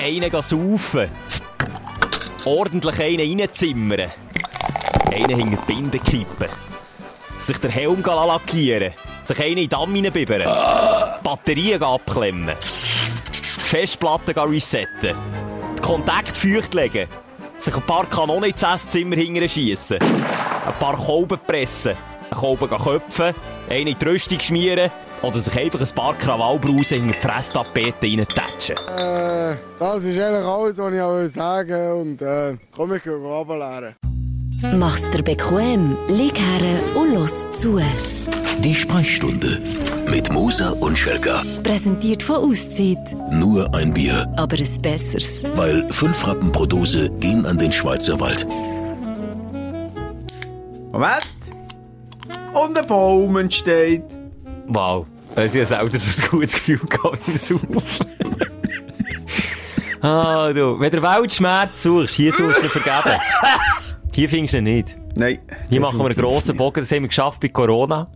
einen saufen. Ordentlich einen reinzimmern. Einen hinter die Binde kippen. Sich den Helm lackieren. Sich einen in den Damm reinbibbern. Batterien abklemmen. Festplatten resetten. Den Kontakt feucht legen. Sich ein paar Kanonen ins Esszimmer hinterher schiessen. Ein paar Kolben pressen. Einen Kolben köpfen. Einen in die Rüstung schmieren. Oder sich einfach ein paar Krawallbrausen in die Fresstapete reintatschen. Äh, das ist eigentlich alles, was ich auch sagen Und äh, komm, ich gehe runterleeren. Mach's dir bequem, lieg her und los zu. Die Sprechstunde mit Musa und Schelka. Präsentiert von Auszeit. Nur ein Bier, Aber ein besseres. weil fünf Rappen pro Dose gehen an den Schweizer Wald. Moment. Und ein Baum entsteht. Wow. Also ich habe selten so ein gutes Gefühl gehabt beim Saufen. ah, du. Wenn du Weltschmerz suchst, hier suchst du vergeben. Hier findest du ihn nicht. Nein. Hier machen wir einen grossen Bogen. Das haben wir geschafft bei Corona.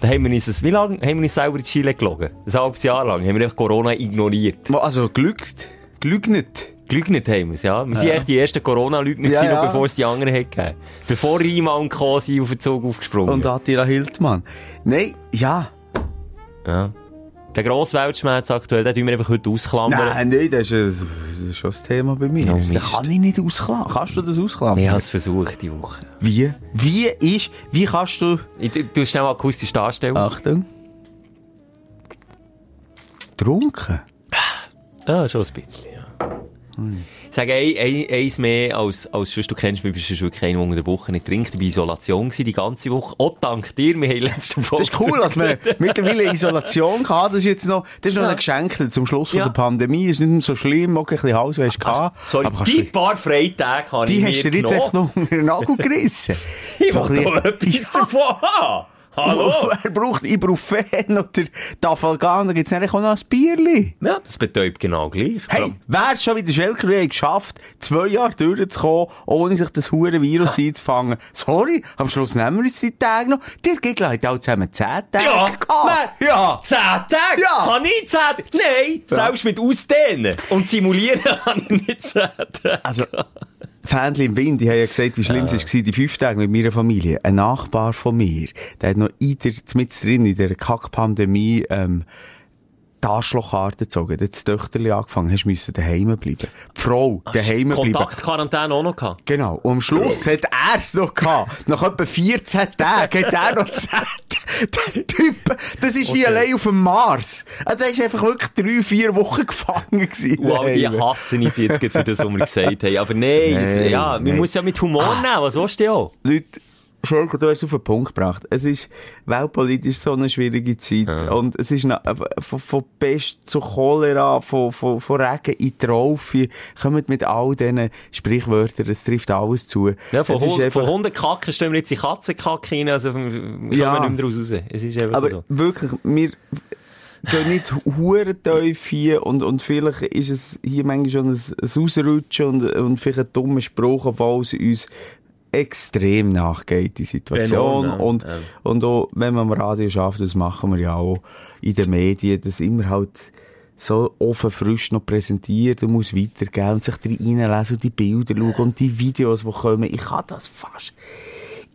Da haben wir uns, das- wie lange haben wir uns selber in die Chile gelogen? Ein halbes Jahr lang haben wir Corona ignoriert. Also, glückt. Glücknet. Gelügnet haben wir es, ja. Wir sind echt die ersten Corona-Lügner Ja, ja. bevor es die anderen hat gegeben. Bevor Riemann und Kosi auf den Zug aufgesprungen Und Attila Hildmann. Nein, ja. Ja. Der grosse Weltschmerz aktuell, den tun wir einfach heute ausklammern. Nein, nein, das ist, äh, das ist schon das Thema bei mir. Oh, das Mist. kann ich nicht ausklammern. Kannst du das ausklammern? Ich habe es versucht, die Woche. Wie? Wie ist, wie kannst du, Ich tu tu schnell akustisch darstellen. Achtung, trunken? Ah, schon ein bisschen, ja. Ich sage ein, ein, eins mehr als, als sonst. Du kennst mich, bist du wirklich einer, der unter der Woche nicht trinkt. Ich war in Isolation die ganze Woche. Auch dank dir, wir haben letzte Woche... Das ist cool, dass man mittlerweile Isolation hat. Das ist jetzt noch, das ist noch Ja. ein Geschenk zum Schluss von Ja. der Pandemie. Ist nicht mehr so schlimm, okay, ein bisschen Halswäsche gehabt. Sorry, aber die du- paar Freitage habe die ich hast du dir jetzt echt noch in den Nagel gerissen. Ich will doch etwas davon haben. Hallo? er braucht Ibuprofen oder Tafalgan, da gibt's nämlich auch noch ein Bierli. Ja, das betäubt genau gleich. Hey, wär's schon wieder Schelker, haben geschafft, zwei Jahre durchzukommen, ohne sich das hure Virus einzufangen. Sorry, am Schluss nehmen wir uns die Tage noch. Dir Gegner hat auch zusammen zehn Tage Ja, gehabt. nein. Ja. Zehn Tage? Ja. Habe ich zehn Tage? Nein, selbst mit Ausdehnen und Simulieren habe ich nicht zehn Tage. Also, Fähnchen im Wind, ich habe ja gesagt, wie schlimm es war, die fünf Tage mit meiner Familie. Ein Nachbar von mir, der hat noch in der, mit drin, in der Kack-Pandemie, ähm, die Arschlochkarte gezogen. Hat das Töchterli angefangen, hast müssen daheim bleiben. Die Frau, daheim bleiben. Kontaktquarantäne auch noch gehabt. Genau. Und am Schluss hat er es noch gehabt. Nach etwa 14 Tagen hat er noch gesagt, der Typ, das ist wie Okay. allein auf dem Mars. Also, Der ist einfach wirklich drei, vier Wochen gefangen gewesen. All die hassen ich jetzt für das, was wir gesagt haben. Aber nein, Nein, ja, man nein. muss ja mit Humor nehmen. Was willst du denn auch? Leute, Schelker, du hast es auf den Punkt gebracht. Es ist weltpolitisch so eine schwierige Zeit. Und es ist noch, äh, von, von Pest zu Cholera, von, von, von Regen in Traufe, kommt mit all diesen Sprichwörtern, es trifft alles zu. Ja, von, Hund, einfach- von Hundekacken stellen wir jetzt die Katzenkacke rein. Also, wir kommen Ja. nicht mehr daraus raus. Es ist Aber so. wirklich, wir gehen nicht hure tief hier und, und vielleicht ist es hier manchmal schon ein, ein Ausrutschen und, und vielleicht ein dummer Spruch, obwohl es uns extrem nachgeht, die Situation. Enorm, und, Ja. und auch, wenn man am Radio schafft, das machen wir ja auch in den Medien, dass immer halt so offen frisch noch präsentiert und muss weitergeben und sich reinlesen und die Bilder schauen und die Videos, die kommen. Ich kann das fast.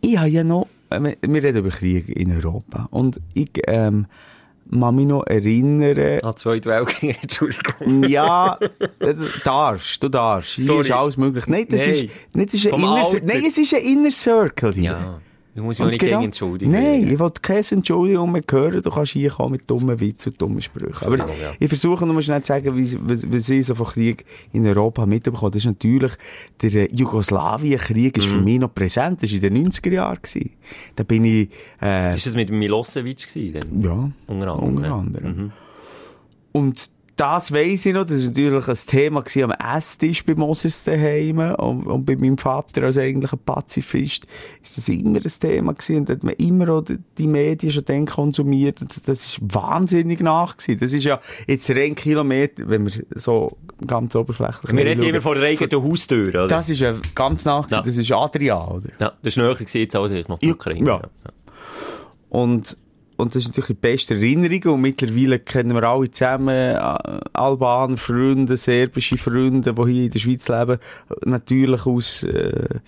Ich habe ja noch, wir wir reden über Krieg in Europa. Und ich, ähm, kann mich noch erinnern, Ah, Zweite Weltkrieg, Entschuldigung. ja, äh, du darfst, du darfst. Hier Sorry. ist alles möglich. Nein, das Nein. ist, nicht, das ist ein Inner, nein, es ist ein Inner Circle hier. Ja, ich muss mich nicht genau- gegen entschuldigen. Nein, ich will keine Entschuldigung mehr hören. Du kannst hier kommen mit dummen Witzen und dummen Sprüchen. Aber Entschuldigung, ja. ich versuche nur schnell zu sagen, wie sie so von Krieg in Europa mitbekommen. Das ist natürlich, der äh, Jugoslawienkrieg ist für Mhm. mich noch präsent. Das war in den 90er Jahren. Da bin ich, äh, Ist das mit Milosevic gewesen? Dann? ja, Unter anderem. unter anderem. Mhm. Und das weiss ich noch, das war natürlich ein Thema am Esstisch bei Moses daheim und, und bei meinem Vater als eigentlicher Pazifist ist das immer ein Thema gewesen und hat man immer auch die- die Medien schon dann konsumiert und das ist wahnsinnig nach gewesen. Das ist ja jetzt rein Kilometer, wenn wir so ganz oberflächlich Wir reden immer vor der eigenen Haustür, oder? Das ist ja ganz nach. Ja. Das ist Adria, oder? ja, das ist näher gewesen, als ich noch Ja, Ukraine. ja. Und, und das ist natürlich die beste Erinnerung. Und mittlerweile kennen wir alle zusammen äh, Albaner Freunde, serbische Freunde, die hier in der Schweiz leben, natürlich aus äh,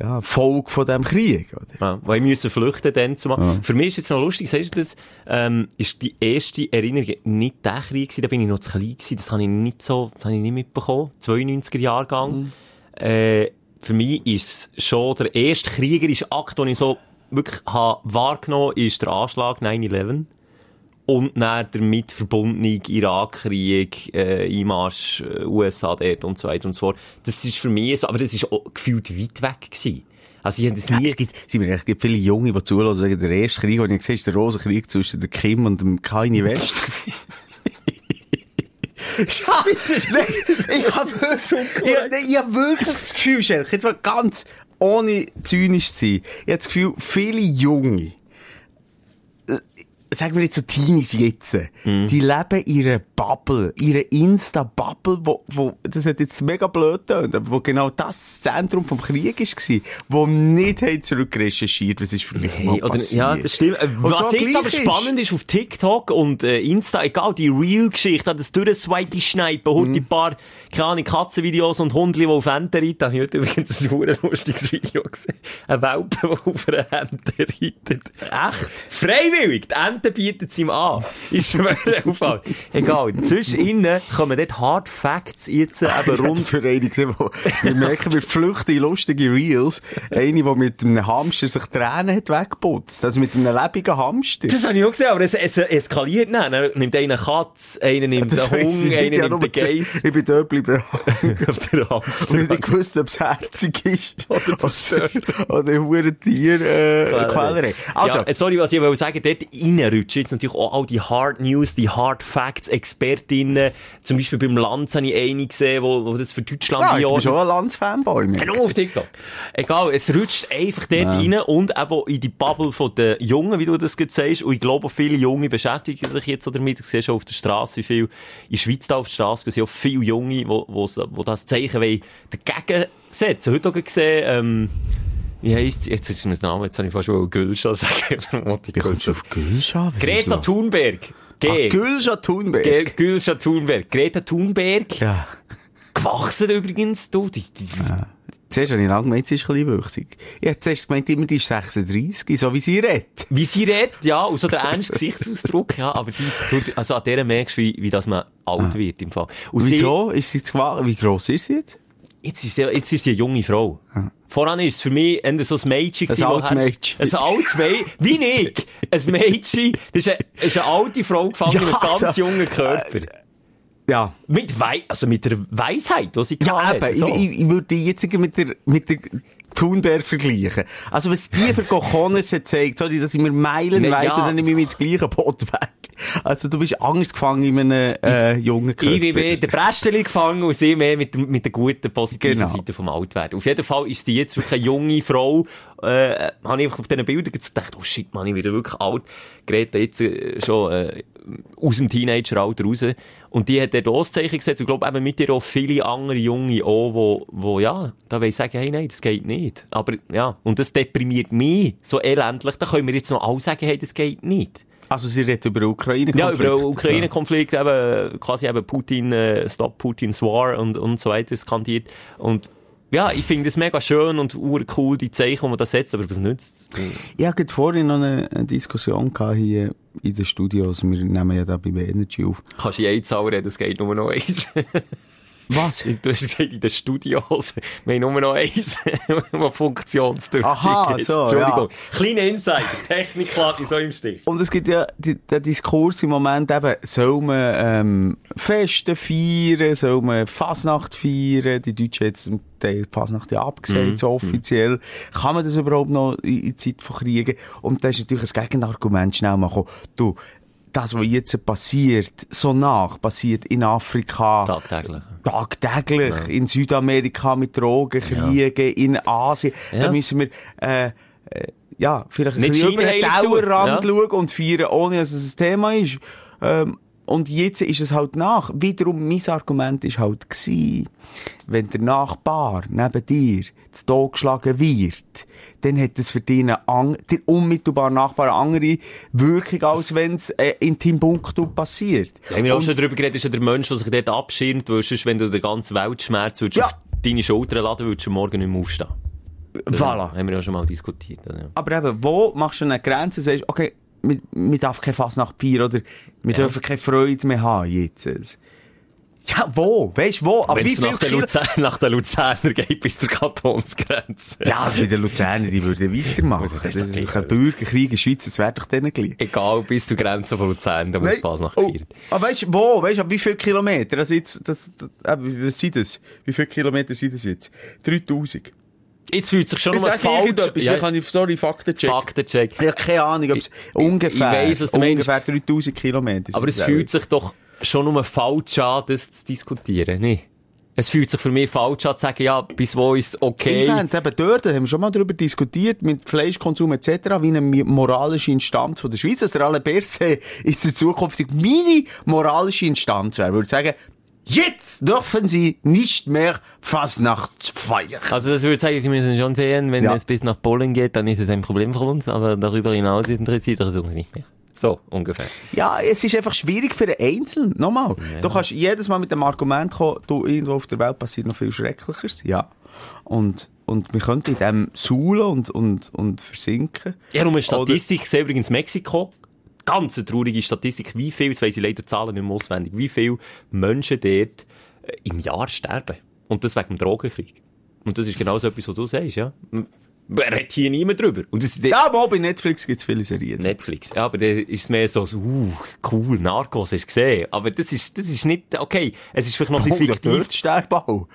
ja, Folge von diesem Krieg. Oder? Ja, weil müssen flüchten dann zumal. Ja. Für mich ist jetzt noch lustig, sagst du das, ähm, ist die erste Erinnerung nicht der Krieg gewesen, da bin ich noch zu klein gewesen, das habe ich nicht so, das habe ich nicht mitbekommen, 92er Jahrgang. Mhm. Äh, für mich ist schon der erste kriegerische Akt, den ich so wirklich habe wahrgenommen ist der Anschlag 9-11 und dann der mit verbundene Irakkrieg, äh, Einmarsch, äh, USA dort und so weiter und so fort. Das ist für mich so, aber das ist auch gefühlt weit weg gewesen. Also ich habe das nie... Ja, es gibt, sind mir, es gibt viele Junge, die zuhören, sagen, der erste Krieg, den ich gesehen ist der Rosenkrieg zwischen der Kim und dem Kanye West. Scheiße! ich habe ich hab wirklich das Gefühl, Schelke, jetzt mal ganz ohne zynisch zu sein, ich habe das Gefühl, viele Junge, äh, sagen wir jetzt so Teenies jetzt, mm. die leben ihre Bubble, ihre Insta-Bubble, wo, wo, das hat jetzt mega blöd getan, aber wo genau das Zentrum vom Krieg war, wo nicht haben zurückrecherchiert, was ist für mich nee, oder, Ja, das stimmt. Und was so jetzt aber spannend ist, auf TikTok und äh, Insta, egal, die Real-Geschichte, das durchswipe schneiden, heute mm. ein paar, keine Ahnung, Katzenvideos und Hundli, die auf Enten reiten, da habe ich heute übrigens ein lustiges Video gesehen. Ein Welpe, der auf einer Ente reitet. Echt? Freiwillig, die Ente bietet es ihm an. Ist mir auffallen. Egal. Zwischen kommen dort Hard Facts jetzt eben rund. für eine gesehen, wo wir merken, wir flüchten in lustige Reels. Eine, die mit einem Hamster sich Tränen hat weggeputzt. Also mit einem lebenden Hamster. Das habe ich auch gesehen, aber es, es eskaliert nicht. Er nimmt einen Katz, einen nimmt den Hund, einen ja nimmt den Geiss. Ich bin dort geblieben. auf der Hamster. Und ich gewusst, ob es herzig ist. Oder verstört. Oder ein Tier, äh, Quälerei. Also. Ja, sorry, was ich will sagen, dort reinrutschen jetzt natürlich auch all die Hard News, die Hard Facts, Expertinnen. Zum Beispiel beim Lanz habe ich eine gesehen, wo, wo das für Deutschland Ja, bist schon ein Lanz-Fanboy. Genau, auf TikTok. Egal, es rutscht einfach dort ja. rein und eben in die Bubble von den Jungen, wie du das jetzt sagst. Und ich glaube, viele Junge beschäftigen sich jetzt so damit. Ich sehe schon auf der Straße, wie viel in der Schweiz da auf der Straße sind auch viele Junge, wo, wo, wo das Zeichen wollen, dagegen setzen. Heute auch gesehen, ähm, wie heisst Jetzt ist mir der Name, jetzt habe ich fast schon Gülscha sagen. Du auf Gülscha? Greta Thunberg. G. Gülscha Thunberg. G Gülscha Thunberg. Greta Thunberg. Ja. Gewachsen übrigens, du. Die, die, ja. Zuerst habe ich lange gemeint, sie ist ein bisschen wüchsig. Ich habe zuerst gemeint, immer die ist 36, so wie sie redet. Wie sie redet, ja, und so der ernste Gesichtsausdruck, ja, aber die, also an der merkst du, wie, wie das man alt ah. wird im Fall. Und Wieso? Sie, ist sie zu Wie gross ist sie jetzt? Jetzt ist sie, jetzt ist sie eine junge Frau. Ah. Voran ist es für mich eher so ein Mädchen. Ein altes Mädchen. Ein altes Mädchen. Wie ich. Ein Mädchen. Das ist eine, ist eine alte Frau gefangen ja, mit einem ganz also, jungen Körper. Äh, ja. Mit Wei also mit der Weisheit, die sie ja, eben. So. Ich, ich, würde jetzt mit der, mit der Thunberg vergleichen. Also, was die für Cojones hat gezeigt, sorry, dass ich mir Meilen weit ja. und dann nehme ich mir das gleiche Boot weg. Also, du bist Angst gefangen in einem, äh, jungen Körper. Ich bin mehr der Brästeli gefangen und sie mehr mit, mit der guten, positiven genau. Seite vom Altwerden. Auf jeden Fall ist sie jetzt wirklich eine junge Frau, äh, habe ich einfach auf diesen Bildern gedacht, oh shit, man, ich werde wirklich alt. Greta jetzt äh, schon, äh, aus dem Teenageralter raus. Und die hat dort Auszeichen gesetzt. Und ich glaube eben mit ihr auch viele andere Junge auch, wo, wo ja, da will ich sagen, hey, nein, das geht nicht. Aber, ja, und das deprimiert mich so elendlich. Da können wir jetzt noch alle sagen, hey, das geht nicht. Also sie redet über den Ukraine-Konflikt? Ja, über den Ukraine-Konflikt, eben, quasi eben Putin, äh, Stop Putin's War und, und so weiter skandiert. Und ja, ich finde es mega schön und cool, die Zeichen, die man da setzt, aber was nützt? Ich hatte vorhin noch eine, Diskussion hier in den Studios. Wir nehmen ja da bei Energy auf. Kannst du je Zahl reden, es geht nur noch eins. Was? Du hast gesagt, in den Studios, wir haben nur noch eins, was funktionstüchtig Aha, ist. So, Entschuldigung. Ja. Kleiner Insight, Technik lässt so im Stich. Und es gibt ja den Diskurs im Moment eben, soll man ähm, Feste feiern, soll man Fasnacht feiern, die Deutschen jetzt die Fasnacht ja abgesagt, mhm. so offiziell. Mhm. Kann man das überhaupt noch in, in Zeit von Kriegen? Und da ist natürlich ein Gegenargument schnell mal gekommen. Du, das, was jetzt passiert, so nach, passiert in Afrika. Tagtäglich. Tagtäglich. Ja. In Südamerika mit Drogenkriegen, ja. in Asien. Ja. Da müssen wir, äh, äh ja, vielleicht Nicht ein bisschen über den Tellerrand ja. schauen und feiern, ohne dass es ein Thema ist. Ähm, und jetzt ist es halt nach. Wiederum, mein Argument ist halt gewesen, wenn der Nachbar neben dir zu Tod geschlagen wird, dann hat es für dich eine an, der unmittelbare Nachbar eine andere Wirkung, als wenn es äh, in Timbuktu passiert. Haben wir auch schon darüber geredet, ist ja der Mensch, der sich dort abschirmt, sonst, wenn du den ganzen Weltschmerz würdest Ja. auf deine Schultern laden, würdest du morgen nicht mehr aufstehen. Das Voilà. Haben wir ja schon mal diskutiert. Ja. Aber eben, wo machst du eine Grenze und sagst, okay, wir, wir darf kein Fass nach Bier oder wir dürfen keine Freude mehr haben jetzt. Ja, wo? Weißt du, wo? Aber wie viel nach, der Luzern, nach der Luzerner geht bis zur Kantonsgrenze. Ja, also bei den Luzerner, die würden weitermachen. Das ist doch ein Bürgerkrieg in der Schweiz, das wäre doch denen gleich. Egal, bis zur Grenze von Luzern, da muss Spaß nach oh, gefeiert. aber weißt du, wo? Weißt du, wie viele Kilometer? Also jetzt, das, das, äh, was sind das? Wie viele Kilometer sind das jetzt? 3000. Jetzt fühlt sich schon Ich mal falsch. irgendetwas, Ja, kann ich, sorry, Fakten checken. Faktencheck. Ich habe keine Ahnung, ob es ungefähr, ich weiss, ungefähr 3000 Kilometer. Aber es fühlt sich doch schon nur falsch an, das zu diskutieren, nicht? Es fühlt sich für mich falsch an, zu sagen, ja, bis wo ist Ich okay. fände eben dort, da haben wir schon mal darüber diskutiert, mit Fleischkonsum etc., wie eine moralische Instanz von der Schweiz, dass der Allerberse in der Zukunft meine moralische Instanz wäre. Würde sagen, jetzt dürfen Sie nicht mehr Fasnacht feiern. Also das würde sagen, wir müssen schon sehen, wenn Ja. es bis nach Polen geht, dann ist es ein Problem für uns, aber darüber hinaus interessiert es uns nicht mehr. So, ungefähr. Ja, es ist einfach schwierig für den Einzelnen. Nochmal. Du kannst jedes Mal mit dem Argument kommen, du, irgendwo auf der Welt passiert noch viel Schrecklicheres. Ja. Und, und wir könnten in dem suhlen und, und, und versinken. Ja, nur eine Statistik, ich sehe übrigens Mexiko, ganz eine traurige Statistik, wie viel, das weiss ich leider Zahlen nicht mehr auswendig, wie viele Menschen dort äh, im Jahr sterben. Und das wegen dem Drogenkrieg. Und das ist genau so etwas, was du sagst, ja. Man redet hier niemand drüber. Und das, Ja, aber auch bei Netflix gibt es viele Serien. Netflix. Ja, aber dann ist es mehr so, so uh, cool, Narcos, hast du gesehen. Aber das ist, das ist nicht, okay, es ist vielleicht noch ein bisschen da fiktiv. Sterben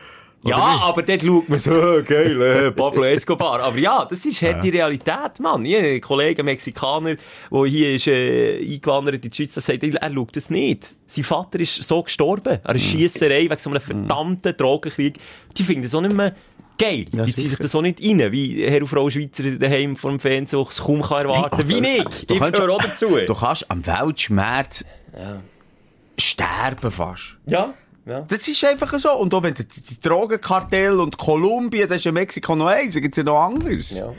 Ja, aber dort schaut man so, geil, äh, Pablo Escobar. Aber ja, das ist halt die Realität, Mann. Ich habe einen Kollegen, Mexikaner, der hier ist, äh, eingewandert in die Schweiz, der sagt, er schaut das nicht. Sein Vater ist so gestorben. An einer Schiesserei wegen so einem verdammten Drogenkrieg. Die finden das auch nicht mehr geil. Ja, die ziehen sich das auch nicht rein, wie Herr und Frau Schweizer daheim vor dem Fernsehen es kaum kann erwarten. Hey, wie nicht. Ich gehöre auch dazu. Du kannst am Weltschmerz sterben fast. Ja. Ja. Das ist einfach so. Und auch wenn die, die Drogenkartell und Kolumbien, das ist ja Mexiko noch eins, da gibt's ja noch anderes. Ja.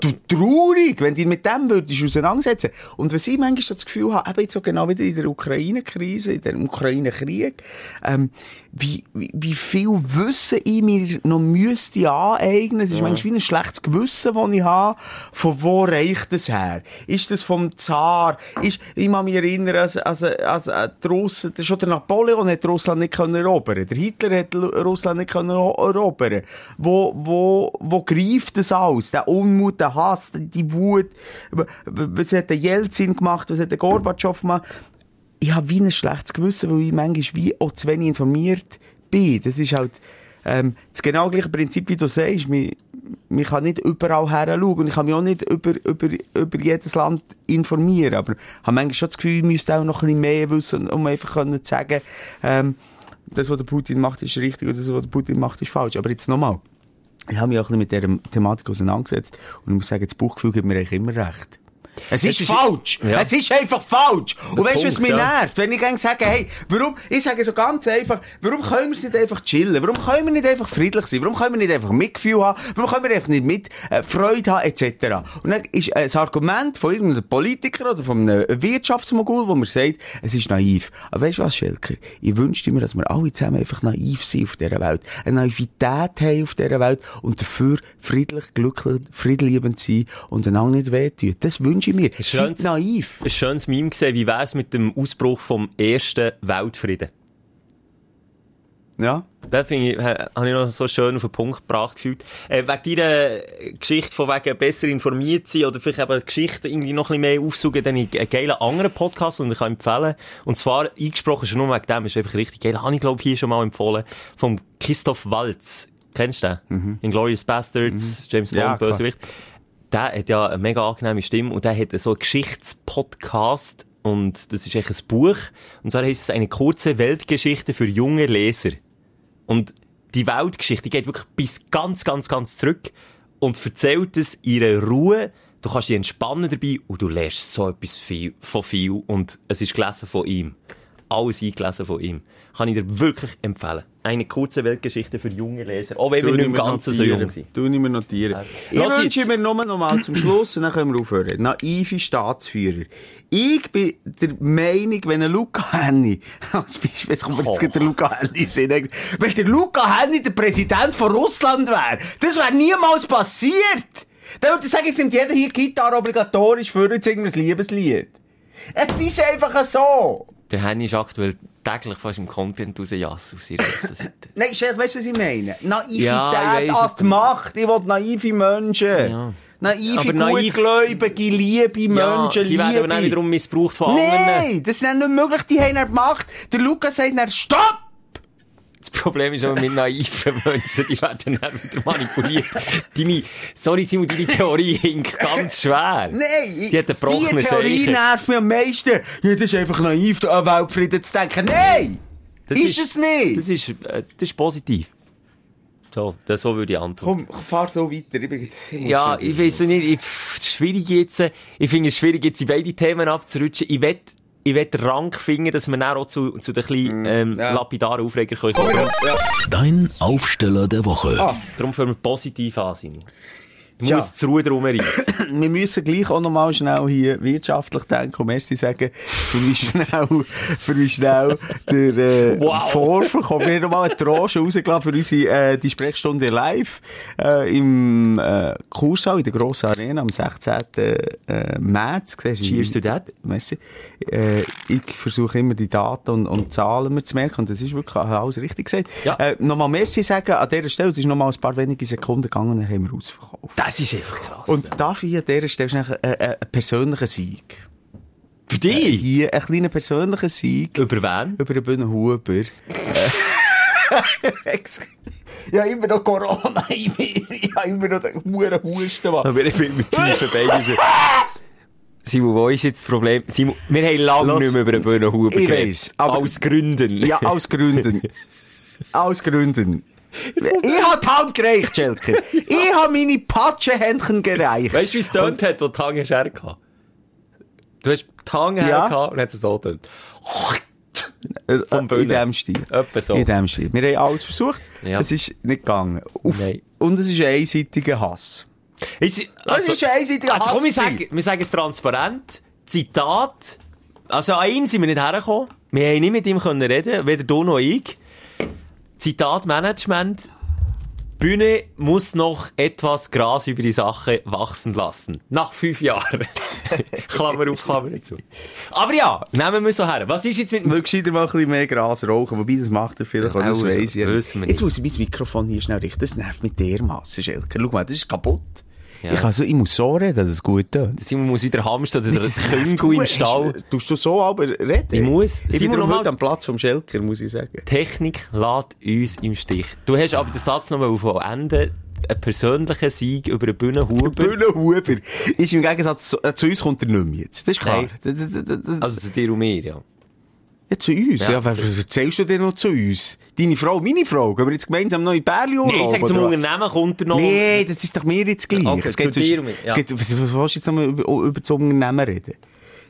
Du traurig, wenn du mit dem würdest auseinandersetzen. Und was ich manchmal so das Gefühl habe, eben jetzt so genau wieder in der Ukraine-Krise, in dem Ukraine-Krieg, ähm, wie, wie, wie viel Wissen ich mir noch müsste aneignen. Es ist manchmal wie ein schlechtes Gewissen, das ich habe. Von wo reicht das her? Ist das vom Zar? Ist, ich kann mich erinnern, als, als, als, als die Russen, schon der Napoleon hat Russland nicht können erobern. Der Hitler hat Russland nicht können ero- erobern. Wo, wo, wo greift das aus? Der Unmut, der Hass, die Wut. Was hat der Jelzin gemacht? Was hat der Gorbatschow gemacht? Ich habe wie ein schlechtes Gewissen, weil ich manchmal wie auch zu wenig informiert bin. Das ist halt ähm, das genau gleiche Prinzip, wie du sagst. Man, man kann nicht überall her schauen und ich kann mich auch nicht über, über, über jedes Land informieren. Aber ich habe manchmal schon das Gefühl, ich müsste auch noch ein bisschen mehr wissen, um einfach zu sagen, ähm, das, was der Putin macht, ist richtig und das, was der Putin macht, ist falsch. Aber jetzt nochmal. Ich habe mich auch ein bisschen mit dieser Thematik auseinandergesetzt und ich muss sagen, das Buchgefühl gibt mir eigentlich immer recht. Es ist, ist- falsch. Ja. Es ist einfach falsch. Und weißt du, was mich ja. nervt? Wenn ich sage, hey, warum, ich sage so ganz einfach, warum können wir es nicht einfach chillen? Warum können wir nicht einfach friedlich sein? Warum können wir nicht einfach Mitgefühl haben? Warum können wir einfach nicht mit äh, Freude haben, etc.? Und dann ist äh, das Argument von irgendeinem Politiker oder von einem Wirtschaftsmogul, wo man sagt, es ist naiv. Aber weißt du was, Schelker? Ich wünschte mir, dass wir alle zusammen einfach naiv sind auf dieser Welt. Eine Naivität haben auf dieser Welt und dafür friedlich, glücklich, friedliebend sein und einander nicht wehtun. Das wünsche ich mir. Schön- Seid naiv. Ein schönes Meme gesehen, wie wär's mit dem Ausbruch vom ersten Weltfrieden? Ja. Da finde ich, ha- habe ich noch so schön auf den Punkt gebracht gefühlt. Äh, wegen deiner Geschichte von wegen besser informiert sein oder vielleicht eben Geschichten irgendwie noch ein bisschen mehr aufsuchen, dann ich einen geilen anderen Podcast und ich kann empfehlen. Und zwar, eingesprochen schon nur wegen dem, ist einfach richtig geil. Habe ich glaube hier schon mal empfohlen. Vom Christoph Waltz. Kennst du den? Inglourious Bastards, James Mhm. Ja, Bond, klar. Der hat ja eine mega angenehme Stimme und der hat so einen Geschichtspodcast und das ist echt ein Buch. Und zwar heisst es eine kurze Weltgeschichte für junge Leser. Und die Weltgeschichte geht wirklich bis ganz, ganz, ganz zurück und erzählt es in ihrer Ruhe. Du kannst dich entspannen dabei und du lernst so etwas viel, von viel und es ist gelesen von ihm. Alles eingelesen von ihm. Kann ich dir wirklich empfehlen. Eine kurze Weltgeschichte für junge Leser. Auch wenn wir nicht im Ganzen so jung sind. Du nicht mehr notieren. Ich Lass wünsche jetzt. mir nur noch mal zum Schluss, und dann können wir aufhören. Naive Staatsführer. Ich bin der Meinung, wenn ein Luca Henny, als Beispiel, jetzt kommt mir jetzt der Luca in Sinn. wenn der Luca Henny der Präsident von Russland wäre, das wäre niemals passiert. Dann würde ich sagen, es nimmt jeder hier Gitarre obligatorisch für jetzt irgendein Liebeslied. Es ist einfach so. Der Henny ist aktuell täglich fast im Content rausjassen auf seiner Seite. Nein, Chef, weißt du, was ich meine? Naivität Ja, ich weiss, die Macht. Ich will naive Menschen. Ja. Naive, Aber naiv- gutgläubige, liebe Ja, Menschen, die werden aber dann liebe. wiederum missbraucht von anderen. Nein, das ist nicht möglich. Die haben dann gemacht. Der Lukas sagt dann, stopp! Das Problem ist aber mit naiven Menschen, die werden dann wieder manipuliert. Deine, sorry Simon, deine Theorie hinkt ganz schwer. Nein, Die hat die Theorie Scheichen. nervt mich am meisten. Ja, das ist einfach naiv, an Weltfrieden zu denken. Nein! Das ist, es nicht! Das ist, äh, das ist positiv. So, das, so würde ich antworten. Komm, fahr so weiter. Ich, bin, ich Ja, ich weiß nicht, ich, ist schwierig jetzt, ich finde es schwierig jetzt in beide Themen abzurutschen. Ich will, ich will den Rang finden, dass wir dann auch zu, zu den kleinen, ähm, ja. lapidaren Aufreger kommen. Dein Aufsteller der Woche. darum fangen wir positiv an, Simon. Ich Ja. muss Ruhe drum reissen. wir müssen gleich auch noch mal schnell hier wirtschaftlich denken und merci sagen, für wie schnell, für wie schnell der, äh, Wow. Vorverkauf. Wir haben noch mal eine Tranche rausgelassen für unsere, äh, die Sprechstunde live, äh, im, äh, Kursau in der grossen Arena am 16. Äh, März. Siehst du? Cheers to that. Merci. Äh, ich versuche immer die Daten und, und Zahlen mir zu merken und das ist wirklich alles richtig gesagt. Ja. Äh, nochmal merci sagen an dieser Stelle, es ist nochmal ein paar wenige Sekunden gegangen, dann haben wir ausverkauft. Das ist einfach krass. Und darf ich an dieser Stelle schnell einen, einen persönlichen Sieg? für dich? Hier einen kleinen persönlichen Sieg Über wen? über den Bühne Huber. Äh, ja, immer noch Corona in mir. Ich habe immer noch den Huren Husten. Aber ich bin mit tiefen Beinen. Simon, wo ist jetzt das Problem? Simon, wir haben lange nicht mehr über den Bühnenhuber geredet. Aus Gründen. Ja, aus Gründen. aus Gründen. Ich habe die Hand gereicht, Schelker. Ich habe meine Patschehändchen gereicht. Weißt du, wie es tönt hat, wo die Hange her? Du hast die Hange Ja. und hat es so tönt. Vom Bühne. In dem Stil. Etwa so. In dem Stil. Wir haben alles versucht. Ja. Es ist nicht gegangen. Auf, Nein. und es ist ein einseitiger Hass. Es ist, Es ist ein einseitiger also Hass. komm, wir sagen, wir sagen es transparent. Zitat. Also an ihn sind wir nicht hergekommen. Wir haben nicht mit ihm können reden, weder du noch ich. Zitat Management. Bühne muss noch etwas Gras über die Sache wachsen lassen. Nach fünf Jahren. Klammer auf, Klammer zu. Aber ja, nehmen wir so her. Was ist jetzt mit Will gescheiter mal ein bisschen mehr Gras rauchen, wobei das macht er vielleicht, auch, das Auch, weiss ich. Jetzt muss ich mein Mikrofon hier schnell richten, das nervt mich dermassen, Schelker. Schau mal, das ist kaputt. Ja. Ich, kann so, ich muss so reden, dass es gut tönt. Simon muss wieder Hamster oder Das Küngel im du. Stall. Hast- Tust du so aber reden? Ich muss. Ich bin Simon, noch heute am Platz vom Schelker, muss ich sagen. Technik lässt uns im Stich. Du hast aber den Satz noch mal vollenden. Einen persönlichen Sieg über den Bühnenhuber. Bühnenhuber ist im Gegensatz zu, äh, zu uns kommt er nicht mehr jetzt. Das ist klar. Nein. Also zu dir und mir, ja. Ja, zu uns. Ja, Ja, was zu- was erzählst du denn noch zu uns? Deine Frau, meine Frau? Gehen wir jetzt gemeinsam noch in Berli Nein, ich sag zum? Unternehmen kommt er noch. Nee, das ist doch mir jetzt gleich. Okay, es zu geht dir und mir, es ja. geht, was, was willst du jetzt noch über, über das Unternehmen reden?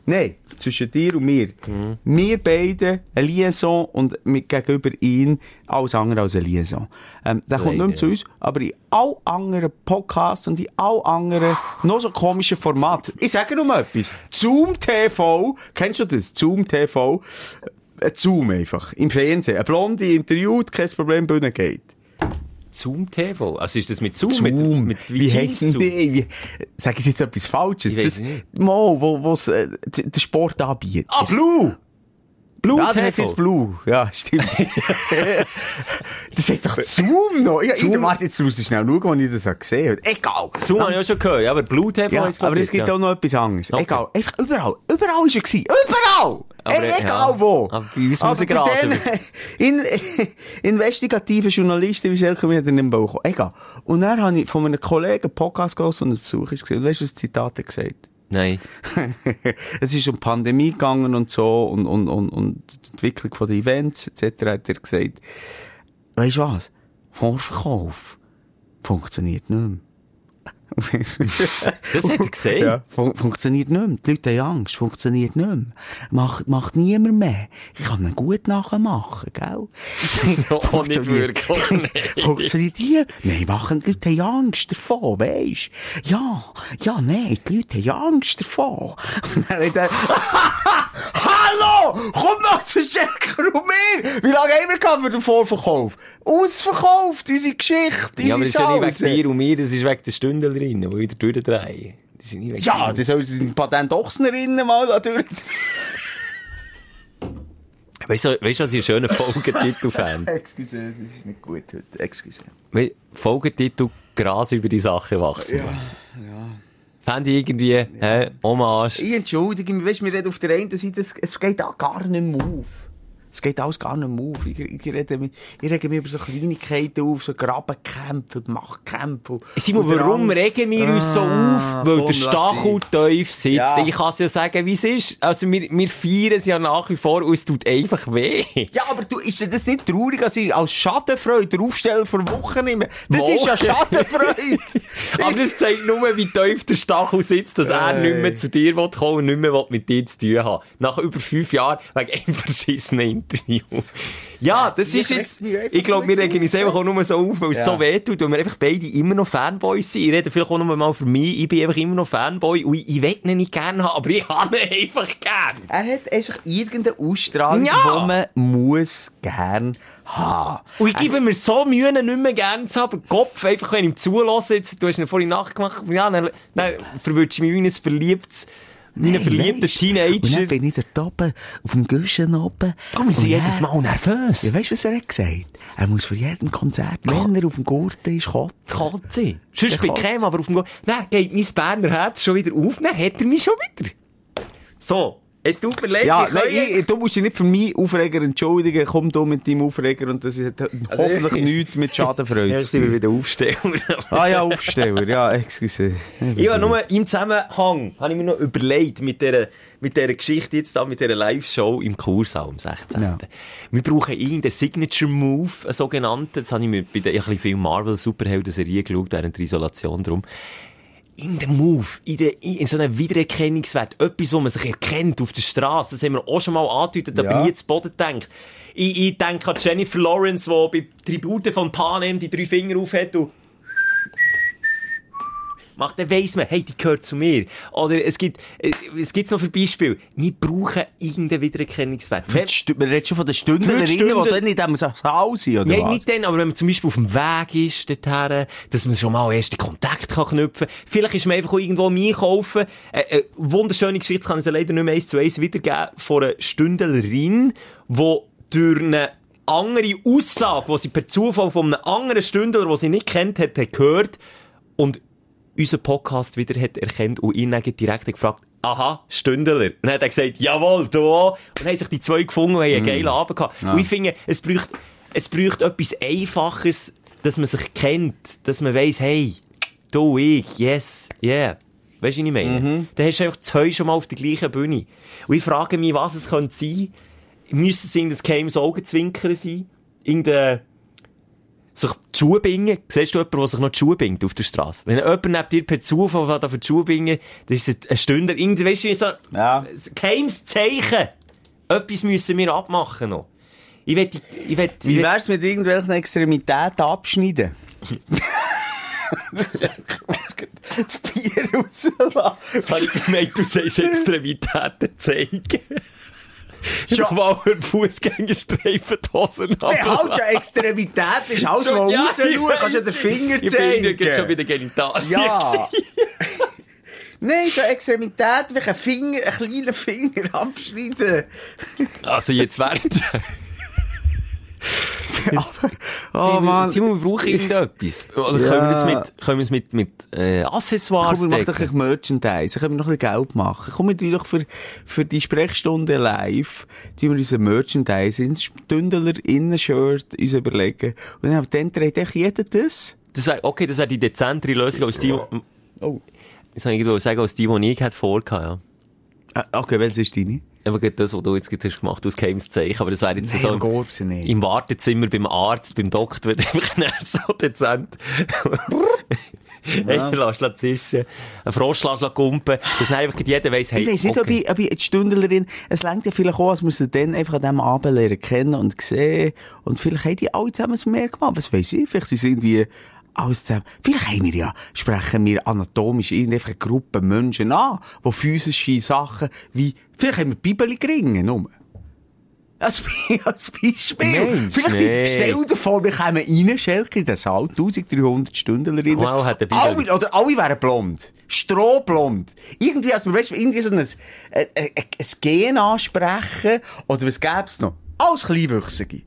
Nein, zwischen dir und mir. Mhm. Wir beide, eine Liaison und mit gegenüber ihn alles andere als eine Liaison. Ähm, der kommt nicht mehr zu uns, aber in all anderen Podcasts und in all anderen noch so komischen Formaten. Ich sage nur mal etwas. Zoom TV, kennst du das? Zoom TV. Äh, Zoom einfach. Im Fernsehen. Eine Blonde interviewt, kein Problem, Bühne geht. Zoom TV. Also ist das mit Zoom? Zoom. Mit, mit wie Teams heisst Zoom? nee, wie, sag ich jetzt etwas Falsches? Ich das. Mal, wo, wo's, äh, der Sport anbietet. Ah, Blue! Blue ja, das jetzt Blue. Ja, stimmt. das ist doch Zoom noch. Ja, ich warte jetzt raus schnell schauen, wann ich das gesehen habe. Egal. Zoom habe ich auch schon gehört, aber Blue TV Ja, ist aber ich, es gibt ja. auch noch etwas anderes. Okay. Egal. Einfach überall. Überall ist er gewesen. Überall! Aber, Ey, ja. egal wo. Aber bei uns muss Aber den, in, investigativen Journalisten, wie Schelke mir in den Bau kommen. Egal. Und dann habe ich von einem Kollegen einen Podcast gehört und ein Besuch ist. Weißt du, was Zitat hat gesagt? Nein. es ist um Pandemie gegangen und so und, und, und, und die Entwicklung von den Events etc. hat er gesagt, weisst du was? Vorverkauf funktioniert nicht mehr. Das hat er gesehen. Ja, fun funktioniert nicht mehr. Die Leute haben Angst, funktioniert nicht mehr. Macht, macht niemand mehr. Ich kann ihn gut nachmachen, gell? Oh, nicht wirklich. Funktioniert die? Nein, machen, die Leute haben Angst davon, weisst? Ja, ja, nein, die Leute haben Angst davon. Und dann hat er Hallo! Komm noch zu Schenker und mir! Wie lange haben wir gehabt für den Vorverkauf? Ausverkauft, unsere Geschichte, Ja, aber unsere das ist ja nicht wegen dir und mir, das ist wegen der Stündlerinnen, die wieder durchdrehen. Nicht wegen Ja, das soll sie den Patent Ochsnerinnen mal natürlich. Weißt du, weißt du, was ich einen schönen Folgetitel-Fan? Excuse, das ist nicht gut heute. Excuse. Folgetitel Gras über die Sache wachsen. Ja, ja. Fände ich irgendwie, hä, Hommage. Ich entschuldige mich, weißt du, wir reden auf der einen Seite, es, es geht auch gar nicht mehr auf. Es geht alles gar nicht mehr auf. Ich, ich, rede, ich rege mich über so Kleinigkeiten auf, so Grabenkämpfe, Machtkämpfe. Simon, warum regen wir uns so Ah, auf? Weil der Stachel tief sitzt. Ja. Ich kann es ja sagen, wie es ist. Also, wir, wir feiern es ja nach wie vor und es tut einfach weh. Ja, aber du, ist das nicht traurig, als ich als Schadenfreude den Aufsteller vor Wochen nehme? Das Mal. ist ja Schadenfreude. Aber das zeigt nur, wie tief der Stachel sitzt, dass er nicht mehr zu dir will kommen und nicht mehr mit dir zu tun haben. Nach über fünf Jahren wegen einem verschissenen Interview. Ja, das Sie ist jetzt, ich glaube, wir regen uns einfach auch nur so auf, weil es Ja. so weh tut, weil wir einfach beide immer noch Fanboys sind. Ich rede vielleicht auch noch mal für mich, ich bin einfach immer noch Fanboy und ich, ich will ihn nicht gerne haben, aber ich habe ihn einfach gern. er hat einfach irgendeine Ausstrahlung, Ja. die man muss gern haben. Und ich gebe mir so Mühe, nicht mehr gerne zu haben. Kopf, einfach, wenn ich ihm zulasse, jetzt, du hast ihn vorhin nachgemacht, ja, dann, dann verwünsche ich mich wie ein verliebtes, wie ein Nein, verliebter weisst, Und Teenager. dann bin ich dort oben, auf dem Güschen oben. Komm, wir sind jedes Mal nervös. Ja, weißt du, was er hat gesagt? Er muss für jedem Konzert, wenn er auf dem Gurten ist, kotzen. Katze. Sonst Katze. Creme, aber auf dem Go Dann geht mein Berner Herz schon wieder auf, dann hat er mich schon wieder. So. Es tut mir leid. Ja, nein, ich, du musst dich nicht für meinen Aufreger entschuldigen. Komm du mit deinem Aufreger und das hat hoffentlich ich- nichts mit Schadenfreude Jetzt zu sind wir tun. wieder aufstehen. Ah ja, Aufsteller, ja, excuse. Ich habe nur im Zusammenhang, habe ich mir noch überlegt, mit dieser, mit dieser Geschichte jetzt da, mit dieser Live-Show im Kursaal am 16. Ja. Wir brauchen irgendeinen Signature-Move, einen sogenannten. Das habe ich mir bei der, ich habe ein bisschen viel Marvel-Superhelden-Serie geschaut, während der Isolation drum. In der Move, in, der, in so einem Wiedererkennungswert, etwas, wo man sich erkennt auf der Straße, das haben wir auch schon mal angedeutet, aber Ja. nie zu Boden denkt. Ich, ich denke an Jennifer Lawrence, die bei Tribute von Panem die drei Finger aufhat und macht, dann weiss man, hey, die gehört zu mir. Oder es gibt, äh, es gibt noch für Beispiele. Wir brauchen irgendeinen Wiedererkennungswert. Wenn, Man redet schon von den Stündlerinnen, die dann in diesem Saal sind, oder Nein, was? nicht dann, aber wenn man zum Beispiel auf dem Weg ist, dorthin, dass man schon mal erste Kontakt kann knüpfen kann. Vielleicht ist man einfach auch irgendwo am Einkaufen. Äh, äh, wunderschöne Geschichte kann ich sie leider nicht mehr eins zu eins wiedergeben, von einer Stündlerin, die durch eine andere Aussage, die sie per Zufall von einem anderen Stündler, den sie nicht kennt hat, hat gehört und unseren Podcast wieder hat erkannt und ihn dann direkt gefragt, aha, Stündler. Und dann hat er gesagt, jawohl, du auch. Und dann haben sich die zwei gefunden und haben einen geilen Abend gehabt. Und ich finde, es braucht, es braucht etwas Einfaches, dass man sich kennt, dass man weiss, hey, du, ich, yes, yeah. Weißt du, was ich meine? Dann hast du einfach zwei schon mal auf der gleichen Bühne. Und ich frage mich, was es könnte sein. Müsste es irgendein geheimes Augenzwinkern sein? Irgendein, sich die Schuhe bingen. Siehst du jemanden, der sich noch die Schuhe bingt auf der Straße? Wenn jemand neben dir per Zufall für die Schuhe bingen, dann ist es eine Stunde, irgendwie, weißt du, wie so, Ja. ein geheimes Zeichen. Etwas müssen wir abmachen noch. Ich will, ich will, ich Wie wär's mit irgendwelchen Extremitäten abschneiden? das Bier rauslassen. Jetzt habe ich gemeint, du sagst Extremitäten zeigen. Ja. mal einen Fußgängerstreifen die Hosen halt Extremität ist alles, Schon- was ja, ich kannst du den. Finger Ich bin jetzt schon zeigen. bei den Genitalien. Ja. Nein, so Extremität, wie ein Finger, einen kleinen Finger abschneiden. Also jetzt während... Oh Mann. Simon, wir brauchen irgendetwas. Oder Ja. können wir es mit, können wir es mit, mit äh, Accessoires Komm, wir machen doch ein Merchandise. Können wir noch ein bisschen Geld machen? Komm, wir doch für, für die Sprechstunde live, tun wir unser Merchandise ins Stündler Innenshirt uns überlegen. Und dann, dann trägt echt jeder das. Das wär, okay, das wäre die dezentere Lösung als die... Oh. Das wollte ich sagen, als die, die ich vorgehabt, ja. Ah, okay, welches ist deine? Gerade das, was du jetzt gerade hast gemacht hast, geheimes Zeichen. Aber das wäre jetzt so... Nein, geht's ja nicht. Im Wartezimmer beim Arzt, beim Doktor, wird einfach nicht so dezent. Ja. Lass lass zischen, einen Frosch lass kumpen, dass dann einfach jeder weiss, hey, Ich weiss nicht, ob ich, ob ich die Stündlerin, es längt ja vielleicht auch, als sie dann einfach an diesem Abend lernen kennen und sehen. Und vielleicht haben die alle zusammen es mehr gemacht. Was weiss ich? Vielleicht sind sie irgendwie alles zusammen. Vielleicht haben wir ja, sprechen wir anatomisch irgendeine Gruppe Menschen an, die physische Sachen wie, vielleicht haben wir die Bibel geringen, nur. Als, als Beispiel. Mensch, vielleicht nee. sind, stell dir vor, wir kommen rein, Schelker, in den Saal, 1300 Stündlerinnen. Wow, hat der Bibel- Alle, oder alle wären blond. Strohblond. Irgendwie, also, weißt du, irgendwie so ein, ein, ein, ein Gen ansprechen. Oder was gäb's noch? Alles Kleinwüchsige.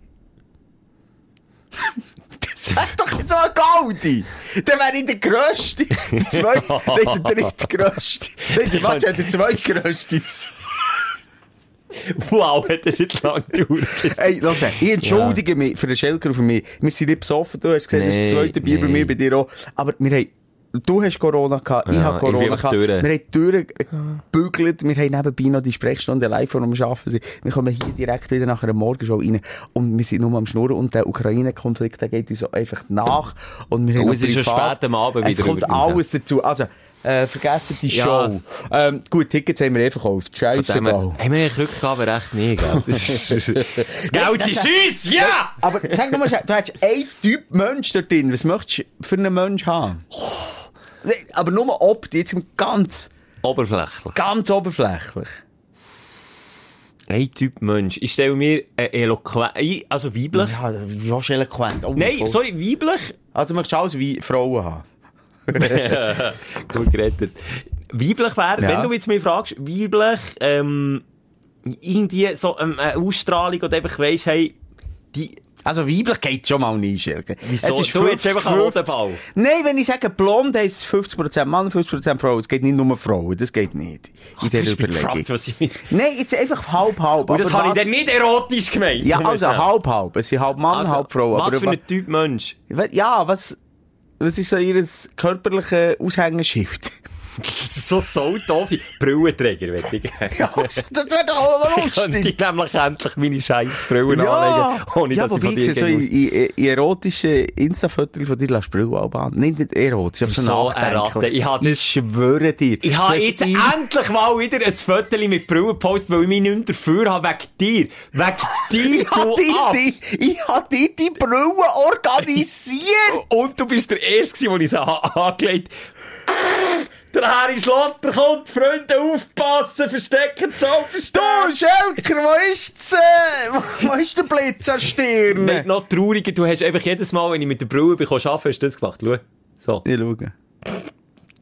Wäre doch jetzt mal Gaudi. Dann wäre ich der Grösste. Der nein, der dritte Grösste. Nein, der, warte, der zweitgrösste. Wow, hat das jetzt lang gedauert. Hey, lass ich entschuldige mich für den Schelker für mich. Wir sind nicht besoffen, du hast gesehen, ist das Nee, zweite Bier bei nee. mir, bei dir auch. Aber wir haben, du hast Corona gehabt, ich Ja, habe Corona gehabt. durch. Wir haben durchgebügelt, wir haben nebenbei noch die Sprechstunde live, die wir am Arbeiten sind. Wir kommen hier direkt wieder nach einer Morgenshow rein und wir sind nur am Schnurren und der Ukraine-Konflikt, der geht uns einfach nach. Und wir haben Oh, es ist schon spät am Abend Es wieder kommt übrigens, ja. alles dazu. Also, äh, vergessen die Ja. Show. Ähm, gut, Tickets haben wir dem Scheißegal. her- Haben wir Glück gehabt, aber echt nie, gell? Das, Geld ist uns, ja! Aber sag doch mal, schnell, du hast einen Typ Mensch dort drin. Was möchtest du für einen Mensch haben? Nee, Aber nur ob, jetzt im ganz, Oberflächlich. ganz oberflächlich. Ein Typ Mensch. Ich stelle mir äh, eloquent, also weiblich. Ja, du eloquent? Oh, Nein, voll. sorry, weiblich? Also möchtest du alles wie Frauen haben? Gut gerettet. Weiblich wäre, Ja. wenn du jetzt mich fragst, weiblich, ähm, irgendwie so ähm, eine Ausstrahlung oder einfach weisst, hey, die, Also weiblich geht schon mal nicht. Wieso? Du jetzt einfach einen Hodenball. Nein, wenn ich sage blond, heisst es 50% Mann, 50% Frau. Es geht nicht nur um Frauen, das geht nicht. In du dieser hast mich Überlegung. gefragt, ich. Nein, jetzt einfach halb, halb. Und das habe ich dann nicht erotisch gemeint. Ja, also halb, halb. Es sind halb Mann, Also, halb Frau. Was aber für ein Typ Mensch? Ja, was, was ist so ihr körperliches Aushängeschild? Das ist so so doof. Brillenträger, wette ich. Ja, das wäre doch auch Ich könnte lustig. nämlich endlich meine scheiß Brillen Ja, anlegen, ohne ja dass ich von dir ich so in, in, in erotischen Insta-Fotos von dir lässt Brille auch an. Nicht, nicht erotisch, aber so, so. Ratte. Ich hab das- Ich schwöre dir. Ich habe jetzt ein- endlich mal wieder ein Foto mit Brillen gepostet, weil ich mich nicht mehr dafür habe, wegen dir. Wegen dir, Ich du die, ich hab dir die Brille organisiert. Und du bist der Erste, der ich sie angelegt Der Harry Slotter kommt, Freunde, aufpassen, verstecken, Du, Zauberstab. Schelker, wo ist das, äh, wo ist der Blitz an der Stirn? Nicht noch trauriger, du hast einfach jedes Mal, wenn ich mit der Brille bin, arbeiten, hast du das gemacht. Schau. So. Ich schaue.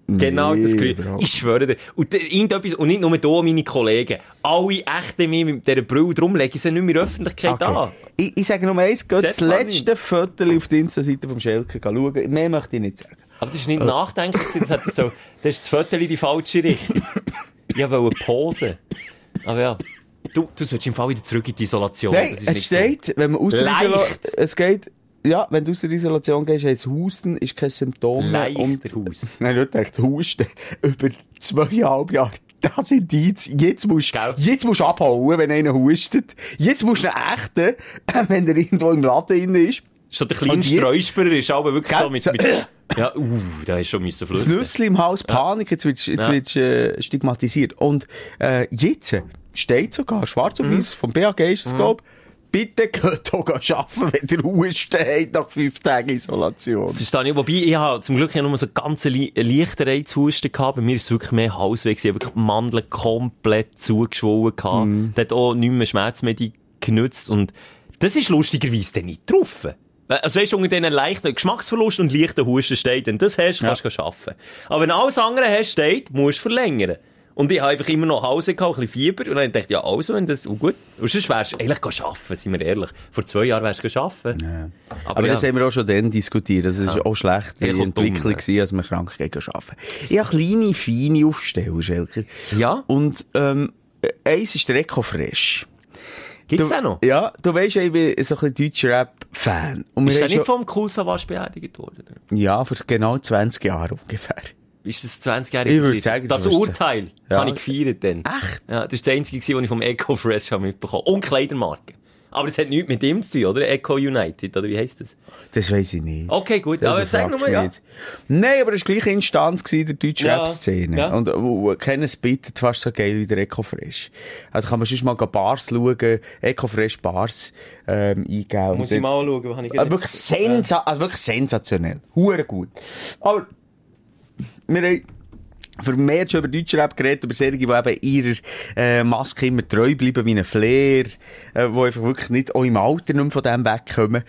Genau das Nee, Gefühl. Bro. Ich schwöre dir. Und, irgendetwas, und nicht nur du, meine Kollegen. Alle echten mir mit dieser Brille, darum lege ich sie nicht mehr in der Öffentlichkeit an. Okay. Ich, ich sage nur eins, geht das letzte Foto auf die Insta-Seite vom Schelker schauen. Mehr möchte ich nicht sagen. Aber das ist nicht nachdenklich, gewesen, das, hat so, das ist das Foto in die falsche Richtung. Ich wollte posen. Aber ja. Du, du sollst im Fall wieder zurück in die Isolation. Nein, das ist es steht, wenn man aus der Leicht. Isolation, es geht, ja, wenn du aus der Isolation gehst, heisst Husten, ist kein Symptom mehr. Leichter und, Husten. Nein, nicht echt Husten. Über zweieinhalb Jahre. Das sind die, jetzt musst, Gell? jetzt musst du abhauen, wenn einer hustet. Jetzt musst du einen echten, wenn er irgendwo im Laden drin ist. so. Schon der kleine Streusperer ist aber wirklich Gell? so mit, So- mit ja, uh, da ist schon müssen Das flüchten. Nüssli im Haus, Panik, jetzt wirst, jetzt Ja. wirst äh, stigmatisiert. Und äh, jetzt steht sogar schwarz auf weiß, vom BAG ist es, glaub bitte geht hier arbeiten, wenn ihr Husten habt nach fünf Tagen Isolation. Verstehe ich. Wobei, ich habe zum Glück ja nur so ganz leichten Reizhusten gehabt. Bei mir ist es wirklich mehr Halsweg. Ich habe wirklich die Mandeln komplett zugeschwollen gehabt. Mhm. Der hat auch nicht mehr Schmerzmedizin genutzt. Und das ist lustigerweise dann nicht getroffen. Also weißt du, unter diesen leichten Geschmacksverlust und leichten Husten steht, wenn du das hast, kannst du arbeiten. Aber wenn alles andere hast, steht, musst du verlängern. Und ich habe einfach immer noch Hause gehabt, ein bisschen Fieber. Und dann dachte ich, ja, also, wenn das, oh gut. Und sonst wärst du eigentlich arbeiten, sind wir ehrlich. Vor zwei Jahren wärst du arbeiten. Aber, das haben wir auch schon dann diskutiert. Das ist auch schlecht, Ja, die Entwicklung gewesen, als wir krank gegen arbeiten. Ich habe kleine, feine Aufsteller, Schelker. Ja? Und, ähm, eins ist der Eco Fresh. Gibt's Du- den noch? Ja, du weisst ja, ich bin so ein bisschen deutscher Rap-Fan. Ist der nicht schon- vom Cool Savage beerdigt worden? Ja, vor genau 20 Jahren ungefähr. Ist das 20-jährige? Ich würde gewesen? sagen, das Urteil Ja. habe ich gefeiert dann. Echt? Ja, das ist das einzige, was ich vom Eco Fresh habe mitbekommen. Und Kleidermarke. Aber es hat nichts mit ihm zu tun, oder? Echo United, oder wie heisst das? Das weiss ich nicht. Okay, gut, Ja, aber das sag nochmal, ja. Nein, aber es war gleich Instanz gewesen, der deutschen Ja, Rap-Szene. ja. Und, wo, wo keines bietet fast so geil wie der Ecofresh. Also kann man sonst mal Bars schauen, Ecofresh Bars, ähm, eingeben. Muss ich mal schauen, was ich Also wirklich, sensa also wirklich sensationell. Hure gut. Aber, wir haben vermehrt schon über Deutschrap geredet, über Serien, die eben ihrer äh, Maske immer treu bleiben, wie ein Flair, äh, die einfach wirklich nicht auch im Alter nicht mehr von dem wegkommen.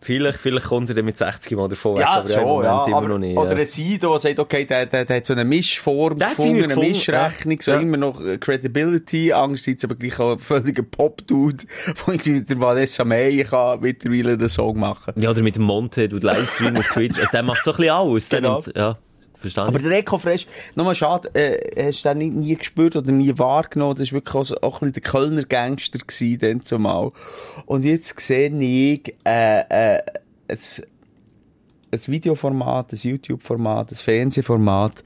Vielleicht, vielleicht kommt er dann mit 60 Mal davon weg, Ja, aber im schon, Moment ja. immer Aber, noch nicht. oder ja. ein Sido, der sagt, okay, der, der, der hat so eine Mischform Der gefunden, eine gefunden, Mischrechnung, so ja. immer noch äh, Credibility, andererseits aber gleich auch ein völliger Pop-Dude, wo irgendwie mit der Vanessa May kann mittlerweile einen Song machen Ja, oder mit dem Monte, du Livestream auf Twitch. Also, der macht so ein bisschen alles. Genau. nimmt- ja, verstanden. Aber der Ecofresh, nochmal schade, äh, hast du den nie, nie gespürt oder nie wahrgenommen? Das war wirklich auch, so, auch ein bisschen der Kölner Gangster gewesen, dann zumal. Und jetzt sehe ich, äh, äh, ein, ein Videoformat, ein YouTube-Format, ein Fernsehformat,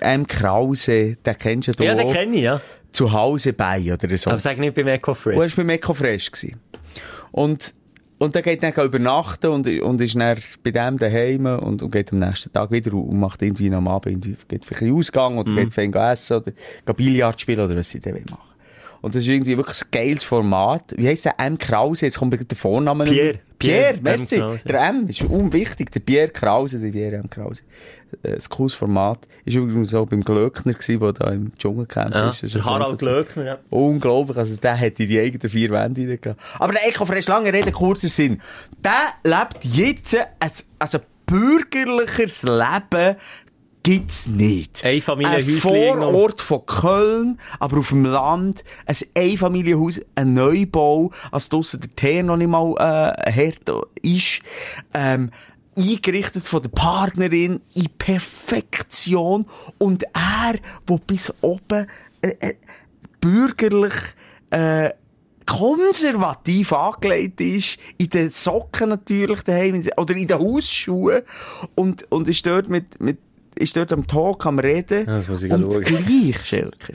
M. Krause, den kennst du ja, auch, den kenne ich, ja. zu Hause bei, oder so. Aber sag nicht beim Echo Und er Fresh. war beim Ecofresh. Und, und der geht dann übernachten und, und ist dann bei dem daheim und, und geht am nächsten Tag wieder und macht irgendwie noch am Abend, irgendwie, geht in den Ausgang oder geht fein essen oder geht Billard spielen oder was sie dann machen. Und das ist irgendwie wirklich ein geiles Format. Wie heisst der? M. Krause, jetzt kommt der Vorname. Pierre. Pierre, Pierre M. merci. Krause. Der M ist unwichtig. Der Pierre Krause, der Pierre M. Krause. Äh, Ein cooles Format. Ist übrigens so beim Glöckner gewesen, der da im Dschungelcamp Ja, ist. Harald. Glöckner, ja. Unglaublich, also der hätte die eigenen vier Wände gehabt. Aber der Ecofresh, lange Rede, kurzer Sinn. Der lebt jetzt ein, also bürgerlicheres Leben gibt's nicht. Ein Familienhäuschen Ein. Vorort von Köln, aber auf dem Land, ein Einfamilienhaus, ein Neubau, als draussen der Teer noch nicht mal, äh, hart ist, ähm, eingerichtet von der Partnerin in Perfektion und er, wo bis oben, äh, äh, bürgerlich, äh, konservativ angelegt ist, in den Socken natürlich daheim, oder in den Hausschuhen, und, und ist dort mit, mit, ist dort am Talk, am Reden. Ja, das muss ich und schauen. gleich, Schelker,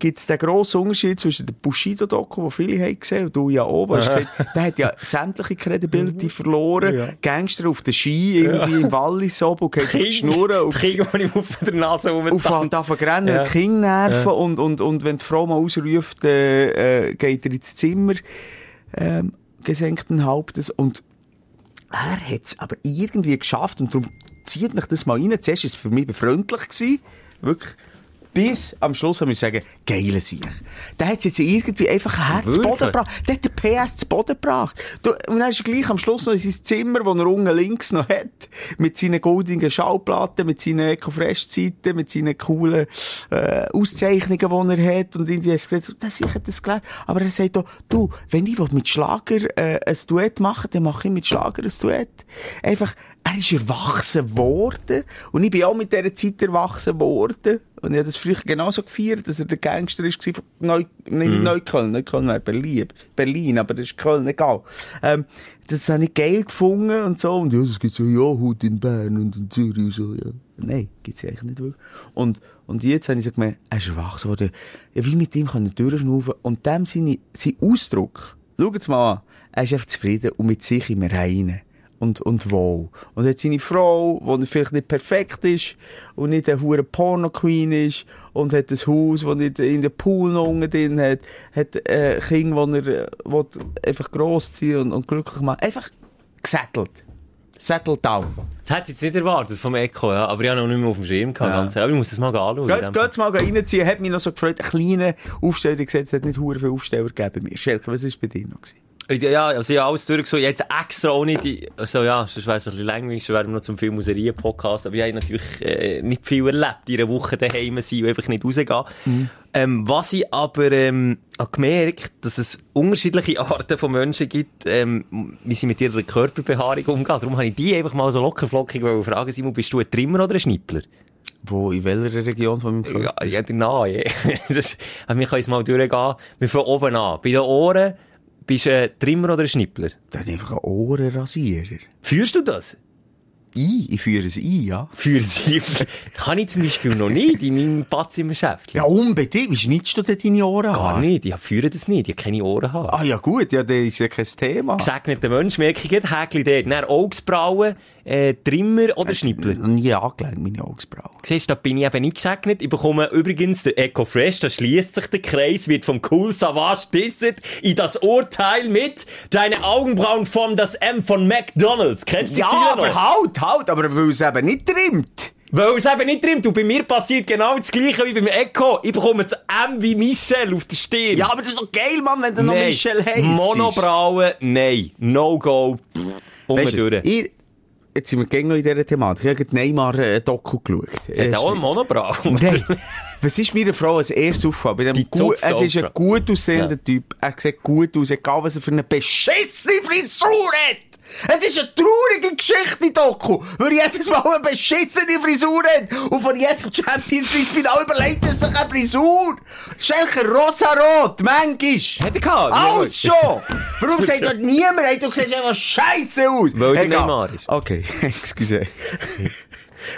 gibt es den grossen Unterschied zwischen dem Bushido-Doku, den viele haben gesehen, und du ja auch, wo gesagt, der hat ja sämtliche Credibility verloren, Ja. Gangster auf den Ski, irgendwie im Wallis oben, und geht auf die Schnurren, auf King, die ich auf der Nase auf halt rumtanzt. anfangen rennen, Ja. ja. King nerven und, und, und wenn die Frau mal ausruft, äh, äh, geht er ins Zimmer, ähm, gesenkten Hauptes und er hat es aber irgendwie geschafft und darum zieht mich das mal rein. Zuerst war es für mich befreundlich gewesen, wirklich. Bis am Schluss haben wir sagen, geile Sieg. Der hat jetzt irgendwie einfach ein Herz zu? Boden gebracht. Der hat den PS zu Boden gebracht. Du, und dann ist er gleich am Schluss noch in sein Zimmer, das er unten links noch hat, mit seinen goldenen Schallplatten, mit seinen Eco-Fresh-Zeiten, mit seinen coolen äh, Auszeichnungen, die er hat. Und irgendwie hat er gesagt, das ich das gelernt. Aber er sagt doch, du, wenn ich mit Schlager äh, ein Duett mache, dann mache ich mit Schlager ein Duett. Einfach, er ist erwachsen worden. Und ich bin auch mit dieser Zeit erwachsen worden. Und ich habe das früher genauso gefeiert, dass er der Gangster ist von Neu, nicht Neukölln, Neukölln wäre Berlin, Berlin, aber das ist Köln, egal. Ähm, das habe ich geil gefunden und so. Und ja, das gibt's ja, ja, heute in Bern und in Zürich und so, ja. Nein, gibt's ja eigentlich nicht wirklich. Und, und jetzt habe ich so gemerkt, er ist erwachsen worden. Ja, wie mit ihm kann er durchschnaufen. Und dem seine, sein Ausdruck, schaut's mal an, er ist einfach zufrieden und mit sich im Reinen und, und wohl. Und hat seine Frau, die vielleicht nicht perfekt ist und nicht eine hure Porno-Queen ist und hat ein Haus, das nicht in den Pool noch unten drin hat, hat äh, Kinder, wo er will einfach grossziehen und, und glücklich machen. Einfach gesettelt. Settled down. Das hätte ich jetzt nicht erwartet vom Echo, ja. Aber ich habe noch nicht mehr auf dem Schirm gehabt. Ja. ganz. Aber ich muss das mal anschauen. Geht, geht's mal reinziehen. Hat mich noch so gefreut. Ein kleiner Aufsteller es hat nicht hure viele Aufsteller gegeben mir. Schelke, was ist bei dir noch gewesen? Ja, also ich habe alles durchgesucht. Jetzt extra auch nicht, die, also ja, sonst es ein bisschen langweilig, sonst wären wir noch zum Filmmuserien-Podcast. Aber ich habe natürlich äh, nicht viel erlebt, in einer Woche daheim sein und einfach nicht rausgehen. Ähm, was ich aber ähm, habe gemerkt, dass es unterschiedliche Arten von Menschen gibt, ähm, wie sie mit ihrer Körperbehaarung umgehen. Darum habe ich die einfach mal so lockerflockig fragen, Simon, bist du ein Trimmer oder ein Schnippler? Wo, in welcher Region von meinem Körper? Ja, ja, Nahe. Das- Aber wir können es mal durchgehen. Wir fangen oben an. Bei den Ohren, bist du ein Trimmer oder ein Schnippler? Dann einfach ein Ohrenrasierer. Führst du das? ein, ich führe es ein, ja. Für sie. Kann ich zum Beispiel noch nicht in meinem Badzimmerschäft. Ja, unbedingt. Wie schneidest du denn deine Ohren Gar nicht. Ich führe das nicht. Ich habe keine Ohren haben. Ah ja gut, ja, das ist ja kein Thema. Gesegneter Mensch, merke ich. Häkli dort. Dann Augsbrauen, äh, Trimmer oder Schnippler. noch nie angelegt, meine Augsbrauen. Siehst du, da bin ich eben nicht gesegnet. Ich bekomme übrigens der Eco Fresh, da schließt sich der Kreis, wird vom Cool Savage disset in das Urteil mit Deine Augenbrauen formen das M von McDonalds. Kennst du die Ja, aber noch? halt, halt, aber weil es eben nicht trimmt. Weil es eben nicht drin. Du, bei mir passiert genau das Gleiche wie beim Eco. Ich bekomme das M wie Michel auf der Stirn. Ja, aber das ist doch geil, Mann, wenn du noch Michel heisst. Monobrauen, nein. No-go. Um Weißt du. Jetzt sind wir noch in dieser Thematik. Ich habe die Neymar-Doku geschaut. Hat Es- auch eine Monobrauen? Nein. Was ist meiner Frau als erstes aufgefallen? Es ist ein gut aussehender Ja. Typ. Er sieht gut aus, egal was er für eine beschissene Frisur hat. Es ist eine traurige Geschichte, Doku, weil er jedes Mal eine beschissene Frisur hat. Und von jedem Champions League Final überlegt er sich eine Frisur. Schelker rosarot, manchmal. Hat er gehabt? Alles schon! Warum sagt dort niemand, hey, du siehst einfach scheiße aus? Weil Egal. Neymar ist. Okay, excuse.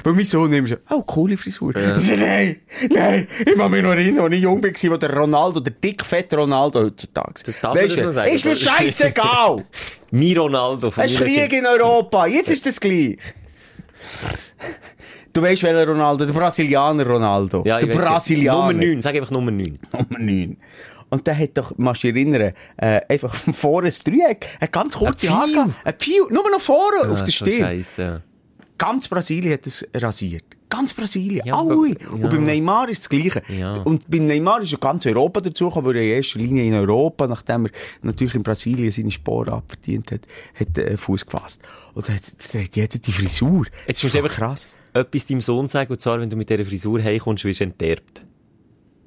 Weil mein Sohn immer so, oh, coole Frisur. Ich so, nein, nein, ich kann mich noch erinnern, als ich jung war, wo der Ronaldo, der dickfette Ronaldo heutzutage. Das darf man du, noch sagen. Ist mir scheißegal. Mi Ronaldo von Es ist Krieg in Europa. Jetzt ist das gleich. Du weißt, welcher Ronaldo? Der Brasilianer Ronaldo. Ja, der Brasilianer. Nummer 9. Sag einfach Nummer 9. Nummer 9. Und der hat doch, machst du erinnern, äh, einfach vorne ein Dreieck, eine ganz kurze Haare, ein Pfeil, nur noch vorne auf der Stirn. Scheisse. Ganz Brasilien hat es rasiert. Ganz Brasilien. Ja, Alle. aber- Und ja. beim Neymar ist das Gleiche. Ja. Und beim Neymar ist ja ganz Europa dazugekommen, weil er in erster Linie in Europa, nachdem er natürlich in Brasilien seine Sporen abverdient hat, hat er Fuß gefasst. Und da hat, jeder die Frisur. Jetzt ist einfach krass. etwas deinem Sohn sagen, und zwar, wenn du mit dieser Frisur heimkommst, wirst du enterbt.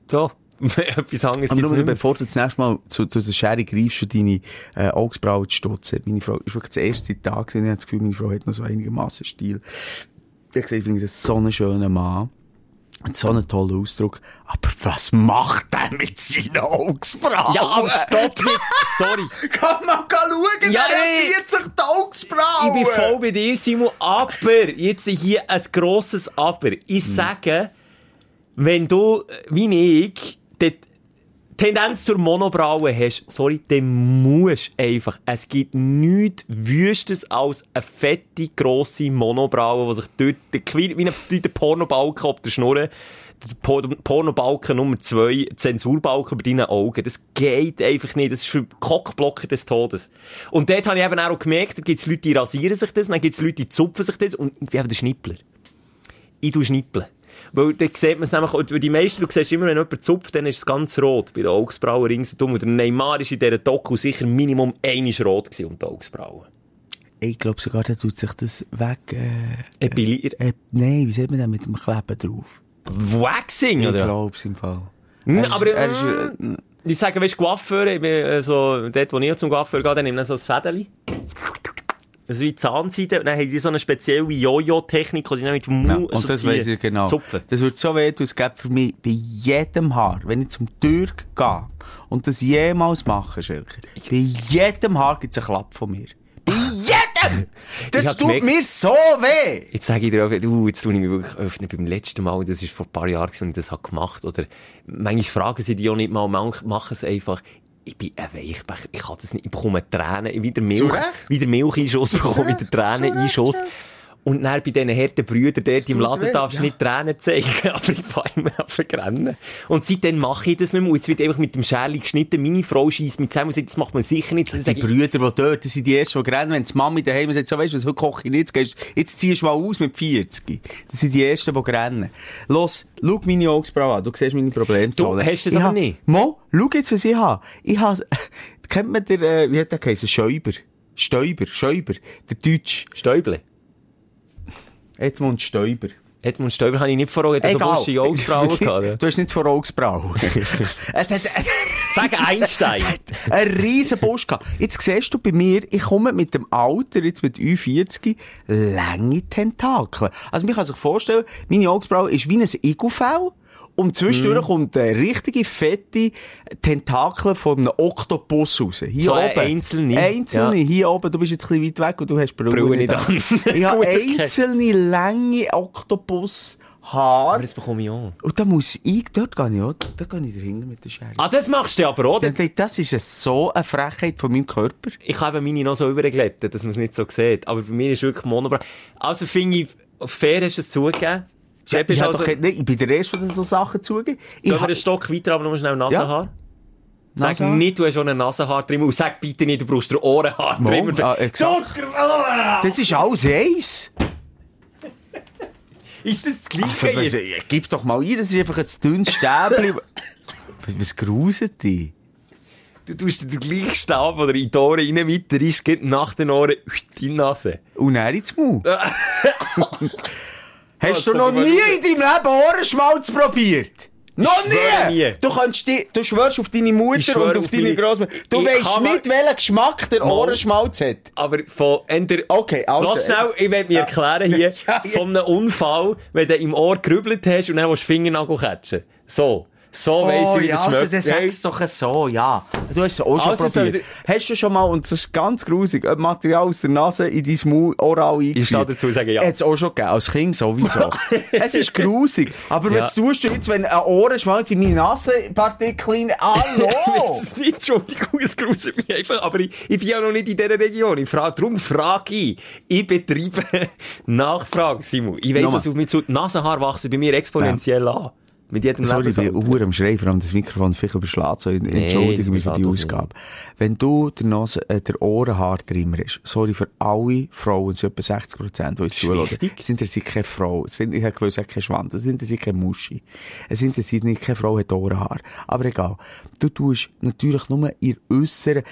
So. etwas anderes Und gibt's nur, bevor du das nächste Mal zu, zu der Schere greifst, für deine äh, Augsbrauen zu stutzen. Meine Frau ist wirklich das erste Tag gewesen. Ich habe das Gefühl, meine Frau hat noch so einigermaßen Stil. Ich habe gesagt, ich finde das so einen schönen Mann. Und so einen tollen Ausdruck. Aber was macht der mit seinen Augsbrauen? Ja, aber stopp jetzt, sorry. Kann man schauen, Ja, der ey. rasiert sich die Augsbrauen. Ich bin voll bei dir, Simon. Aber, jetzt hier ein grosses Aber. Ich sage, wenn du, äh, wie ich, die Tendenz zur Monobraue hast, sorry, dann musst einfach, es gibt nichts Wüstes als eine fette, grosse Monobraue, die sich dort, wie ein wie Pornobalken auf der Schnurre, Pornobalken Nummer zwei, Zensurbalken bei deinen Augen. Das geht einfach nicht. Das ist für Cockblocken des Todes. Und dort habe ich eben auch gemerkt, da gibt es Leute, die rasieren sich das, dann gibt es Leute, die zupfen sich das und ich bin eben der Schnippler. Ich tu schnippeln. Weil dann sieht man es nämlich, und die meisten, du siehst immer, wenn jemand zupft, dann ist es ganz rot. Bei den Augsbrauen ringsherum. Und der Neymar ist in dieser Doku sicher Minimum einisch rot gewesen um die Augsbrauen. Ich glaube sogar, der tut sich das weg, äh, Epilier. äh, nein, wie sagt man das mit dem Kleben drauf? Waxing, Ich oder? glaube es im Fall. Hm, Er ist- aber, er ist, mm, äh, Ich sage, weißt du, Coiffeur, ich bin, äh, so, dort, wo ich zum Coiffeur gehe, dann nehme ich so ein Fädeli. Das ist wie Zahnseide. Und dann haben die so eine spezielle Jojo-Technik, die sie dann mit dem Ja, Mund und so das weiss ich genau. Zupfen. Das wird so weh, es gibt für mich bei jedem Haar, wenn ich zum Türk gehe und das jemals mache, Schelke, bei jedem Haar gibt es einen Klapp von mir. Bei jedem! Das tut gemerkt- mir so weh! Jetzt sage ich dir auch, du, jetzt tue ich mich wirklich öffnen. Beim letzten Mal, das ist vor ein paar Jahren, als ich das habe gemacht Oder, manchmal fragen sie die auch nicht mal, machen es einfach. Ich bin ein Weichbecher. Ich kann das nicht. Ich bekomme Tränen. Wieder Milch, wieder Milcheinschuss bekomme den Träneneinschuss. Und dann bei diesen harten Brüdern dort im Laden weh, darfst du ja. nicht Tränen zeigen. Aber ich fahre immer an verrennen. Und seitdem mache ich das nicht mehr. Und Jetzt wird einfach mit dem Scherli geschnitten. Meine Frau schießt mich zusammen und sagt, das macht man sicher nicht. Dann Die Brüder, die dort das sind, die ersten, die rennen, wenn die Mami daheim sagt, so, weißt du was, heute koche ich nicht, jetzt, jetzt ziehst du mal aus mit 40. Das sind die ersten, die rennen. Los, schau meine Augsbrauen an, du siehst meine Problemzone. Du hast das Ich aber nicht. Mo, schau jetzt, was ich habe. Ich habe, kennt man der, äh, wie hat der geheißen? Schäuber. Stäuber, Schäuber. Der Deutsch. Stäuble. Edmund Stäuber. Edmund Stäuber habe ich nicht vor Augen. Er hat so Egal. buschige Augsbrauen gehabt. du hast nicht vor Augsbrauen. Hat- Sag Einstein. Ein riesen Busch gehabt. Jetzt siehst du bei mir, ich komme mit dem Alter, jetzt mit 40 lange Tentakel. Also, man kann sich vorstellen, meine Augsbraue ist wie ein Igelfell. Und zwischendurch kommt eine richtige fette Tentakel von einem Oktopus raus. Hier So oben. eine einzelne? Einzelne, Ja. hier oben. Du bist jetzt ein bisschen weit weg und du hast Brille, Brille nicht an. ich habe einzelne, lange Oktopushaare. Aber das bekomme ich auch. Und da muss ich, dort gehe ich auch, dort gehe ich dahinter mit der Schere. Ah, das machst du aber, oder? Ja, Das ist so eine Frechheit von meinem Körper. Ich habe meine noch so überglättet, dass man es nicht so sieht. Aber bei mir ist wirklich Monobra. Also finde ich, fair hast du es zugegeben. Ja, ich, hab also, doch, nicht- ich bin der Erste, der so Sachen zugeht. Ich gehen wir einen Stock weiter, aber nur schnell Nasenhaar. Sag Nasenhaar? nicht, du hast schon ein Nasenhaar drin und sag bitte nicht, du brauchst ein Ohrenhaar drin. ah, exakt. Das ist alles eins. Ist das das Gleiche? Also, was, gib doch mal ein, das ist einfach ein dünnes Stäbchen. was, was gruselt dich? du tust dir den gleichen Stab, der in die Ohren rein weiter ist, geht nach den Ohren in die Nase. Und er ins Maul. Hast du noch nie in deinem Leben Ohrenschmalz probiert? Noch nie. nie. Du, kannst die, du schwörst auf deine Mutter und auf auf deine Großmutter. Du Ich weißt nicht, welchen Geschmack der Mal. Ohrenschmalz hat. Aber von entweder... Okay, also, Lass schnell, ich will mir erklären hier, Ja, ja. von einem Unfall, wenn du im Ohr gerübelt hast und dann willst du Fingernagel catchen. So. So weiss Oh, ich, wie ja, das also, schmeckt. dann sag's doch so, ja. Du hast es auch schon Also, probiert. Hast du schon mal, und das ist ganz grusig, Material aus der Nase in dein Maul oral eingeführt? Ich stehe dazu, sage ja. Hat's auch schon gegeben, als Kind sowieso. es ist grusig. Aber Ja. was tust du jetzt, wenn ein Ohrenschmalz in meine Nasenpartikel. Hallo! Das ist nicht, Entschuldigung, es gruselt mich einfach, aber ich, ich bin ja noch nicht in dieser Region. Ich frage, darum frage ich. Ich betreibe Nachfrage, Simon. Ich weiss, was auf mich zu... Die Nasenhaare wachsen bei mir exponentiell an. Mit jedem Sorry, ich bin. Uhr am Schreien, vor allem das Mikrofon vielleicht überschlägt, so entschuldige mich für die Ausgabe. Wenn du der Nase, äh, der Ohrenhaartrimmer hast, sorry für alle Frauen, sind etwa 60 Prozent, die uns zuhören, es interessiert keine Frau, es sind, ich habe gewusst, keine Schwanz, es interessiert keine Muschi, es interessiert nicht, keine Frau hat Ohrenhaar. Aber egal. Du tust natürlich nur ihr Äußeren,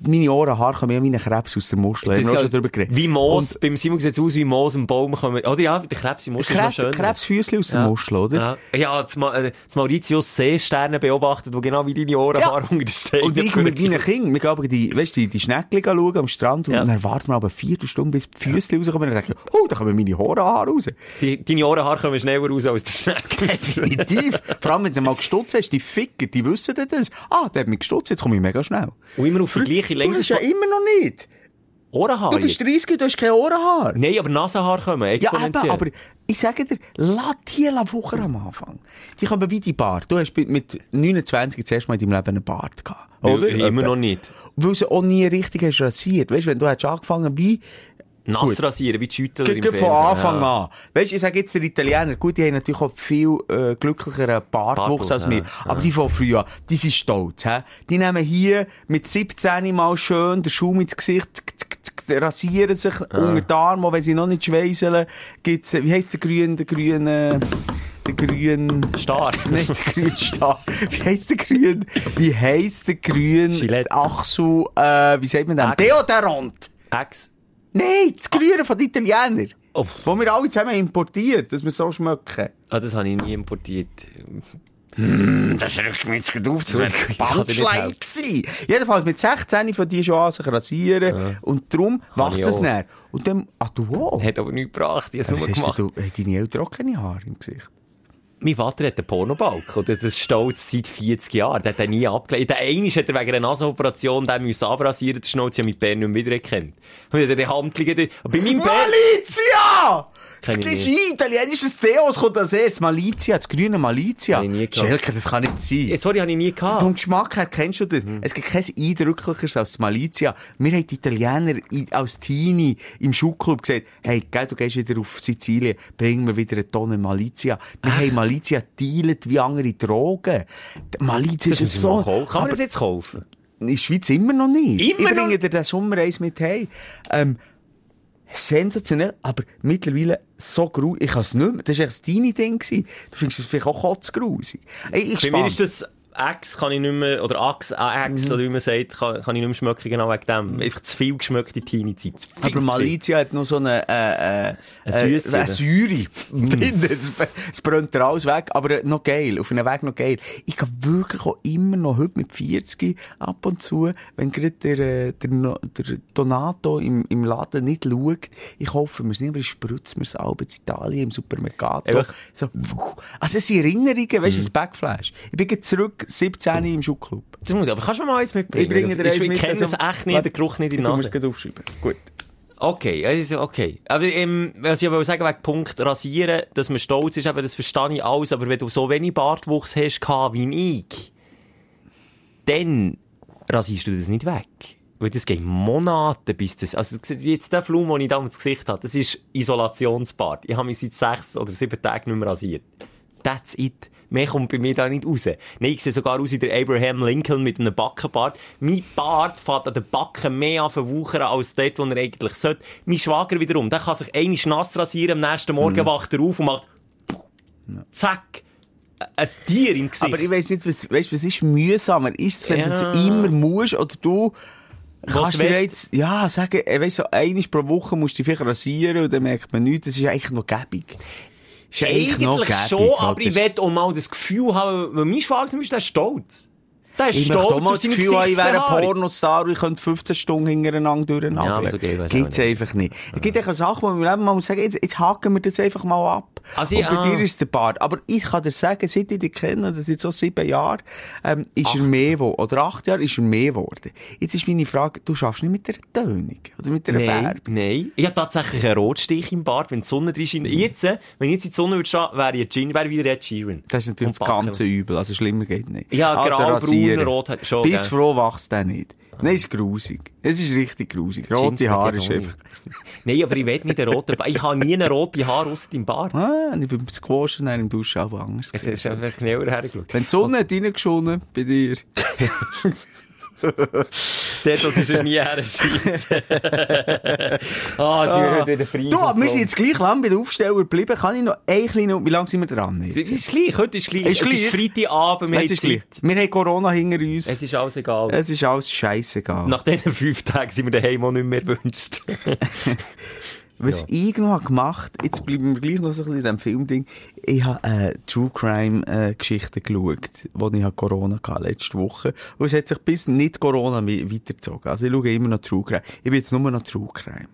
meine Ohrenhaare kommen ja meine Krebs aus der Muschel, haben wir auch ja schon drüber geredet. Wie Moos, Und beim Simon sieht es aus wie Moos im Baum kommen. Oder ja, der Krebs im Muschel ist noch schöner. Krebsfüßchen aus der Muschel, oder? Ja, ja das, Ma äh, das Mauritius Seesterne beobachtet, wo genau wie deine Ohrenhaare unter den Steinen Und ich mit meinen Kindern, wir gehen die, weißt, die, die Schneckchen schauen am Strand und Ja. dann warten wir aber eine Viertelstunde, bis die Füße rauskommen und dann denke ich, oh, da kommen meine Haare raus. Die, deine Ohrenhaare kommen schneller raus als der Schneck. Definitiv. Vor allem, wenn du mal gestutzt hast, die Ficker, die wissen das. Ah, der hat mich gestutzt, jetzt komme ich mega schnell. Und immer auf die gleiche Du Länge. hast ja immer noch nicht. Ohrenhaare? Du bist 30, du hast keine Ohrenhaar. Nein, aber Nasenhaare kommen, Ja, eben, exponentiell. aber ich sage dir, lass die Woche am Anfang. Die kommen wie die Bart. Du hast mit- mit 29 zuerst mal in deinem Leben einen Bart gehabt. Oder? Ja, immer noch nicht. Weil du auch nie richtig hast rasiert. Weißt du, wenn du hättest angefangen wie, Nass rasieren, wie die Schüttler im Fernsehen. von Anfang ja. an. Weißt du, ich sage jetzt der Italiener, gut, die haben natürlich auch viel äh, glücklicheren Bartwuchs als wir. ja, Aber die von früher, die sind stolz. Hä? Die nehmen hier mit 17 mal schön den Schaum ins Gesicht, rasieren sich unter die Arme, auch wenn sie noch nicht schweiseln. Gibt's, wie heisst der grüne, der grüne, der grüne... Star. Nicht der grüne Star. Wie heisst der grüne, wie heisst der grüne... Gillette. Achsel, äh, wie sagt man? Axe. Deodorant! Ex. Nein, das Grüne von den Italienern. Oh. Wo wir alle zusammen importiert, dass wir so schmecken. Ah, das habe ich nie importiert. Das rückt mir jetzt gerade auf, das wäre Punchline helfen. gewesen. Jedenfalls mit 16 von die schon an sich rasieren. Und darum wächst es näher. Und dann, ah, du auch? Hat aber nichts gebracht, ich habe es nur hast gemacht. du, deine Eltern auch keine Haare im Gesicht? Mein Vater hat einen Pornobalk, oder? Das stolz seit 40 Jahren. Der hat den nie abgelehnt. Der eine hat er wegen einer Nasenoperation den müssen abrasieren, der Schnauze ja mit Bern nicht mehr wiedererkannt. Und er hat die Handlungen, bei meinem Bern, Malizia! Das ein italienisches Theo, es kommt als erstes. Malizia, das grüne Malizia. Schelke, das kann nicht sein. Eh, sorry, habe ich nie gehabt. Vom Geschmack her kennst du das. Es gibt kein eindrücklicheres als das Malizia. Wir haben die Italiener als Teenie im Schulclub gesagt, hey, gell, du gehst wieder auf Sizilien, bring mir wieder eine Tonne Malizia. Wir haben Malizia dealet wie andere Drogen. Malizia Das ist so... Kann man das jetzt kaufen? in der Schweiz immer noch nicht. Immer ich noch- bringe dir den Sommer eins mit hey. Ähm, sensationell, aber mittlerweile so grusig. Ich kann es nicht mehr. Das war echt das deine Ding. gewesen. Du findest es vielleicht auch ich Bei mir ist das Ex kann ich nicht mehr, oder Ax, äh, Ex, Mhm. oder wie man sagt, kann, kann ich nicht mehr schmecken, genau wegen dem. Einfach zu viel geschmückte Teenie-Zeit. Aber. Malizia hat noch so eine, äh, äh, Eine äh, eine? Säure drin. Es, es brennt dir alles weg, aber noch geil. Auf einem Weg noch geil. Ich kann wirklich auch immer noch heute mit 40 ab und zu, wenn gerade der, äh, der, der Donato im, im Laden nicht schaut, ich hoffe mir es nicht, aber ich spritze mir das Albe in Italien im Supermercato. So, also es sind Erinnerungen, weißt du, das Backflash. Ich bin zurück, 17 im Schuhclub. Das muss, aber kannst du mir mal eins mitbringen? Ich bringe dir ich, eins ich mit, kenne also- es echt nicht, den Geruch nicht in Ich die tu mir's Nase. gleich aufschreiben. Gut. Okay, also okay. Aber ähm, was ich aber sagen wegen Punkt rasieren, dass man stolz ist, eben, das verstehe ich alles, aber wenn du so wenig Bartwuchs hast wie ich, dann rasierst du das nicht weg. Weil das geht Monate, bis das, also du siehst, jetzt der Flum, den ich damals ins Gesicht habe, das ist Isolationsbart. Ich habe mich seit sechs oder sieben Tagen nicht mehr rasiert. That's it. Mehr kommt bei mir da nicht raus. Nein, ich sehe sogar aus wie der Abraham Lincoln mit einem Backenbart. Mein Bart fährt an den Backen mehr an verwuchern als dort, wo er eigentlich sollte. Mein Schwager wiederum, der kann sich einmal nass rasieren, am nächsten Morgen wacht er auf und macht zack, ein Tier im Gesicht. Aber ich weiss nicht, was, weißt, was ist mühsamer? Ist es, wenn du Ja. das immer musst, oder du, kannst will. jetzt, ja, sagen, äh, weißt, so einmal pro Woche musst du dich vielleicht rasieren und dann merkt man nichts, das ist eigentlich noch gäbig. Ist Eigentlich gäbig, schon, aber ich will auch mal das Gefühl haben, weil mein Schwager zum Beispiel, der ist stolz. Der ist Ich stolz auf das Gefühl ich wäre ein. Pornostar und ich könnte 15 Stunden hintereinander durcheinander. Ja, so wär's Gibt's auch einfach nicht. Es gibt einfach Sachen, wo man mal muss sagen, jetzt, jetzt haken wir das einfach mal ab. Also und ich- bei ah. dir ist der Bart. Aber ich kann dir sagen, seit ich dich kenne, das jetzt so sieben Jahre, ähm, ist er mehr geworden. Oder acht Jahre ist er mehr geworden. Jetzt ist meine Frage, du schaffst nicht mit der Tönung oder mit der Nein, Färbung. nein. Ich habe tatsächlich einen Rotstich im Bart, wenn die Sonne drin scheint. Jetzt, äh, wenn ich jetzt in die Sonne würde stehen, wäre ich ein Gin, wäre wieder Ed Sheeran. Das ist natürlich das ganze Übel. Also schlimmer geht nicht. Ja, also grau, rasieren. rot hat schon, Bis froh wächst der nicht. Nein, es ist grusig. Es ist richtig grusig. Rote Haare ist einfach... Nein, aber ich will nicht einen roten Bart. Ich habe nie einen roten Haar außer deinem Bart. Ah, und ich bin das Gewaschen nach dem Duschen auch anders. Es ist einfach genauer hergeschaut. Wenn die Sonne hat reingeschonen bei dir. Dort, wo sie sonst nie her scheint. ah, sie heute wieder frei. Du, aber wir sind jetzt gleich lang bei den Aufsteller geblieben. Kann ich noch ein kleines... Wie lange sind wir dran? Es ist gleich, heute ist gleich. Ist es ist Freitagabend, wir Es haben ist gleich. Wir haben Corona hinter uns. Es ist alles egal. es ist alles scheissegal. Nach diesen fünf Tagen sind wir daheim auch nicht mehr erwünscht. Was ich noch habe gemacht, jetzt bleiben wir gleich noch so ein bisschen in diesem Filmding. Ich habe äh, True Crime äh, Geschichten geschaut, wo ich Corona hatte, letzte Woche. Und es hat sich bis nicht Corona we- weitergezogen. Also ich schaue immer noch True Crime. Ich bin jetzt nur noch True Crime.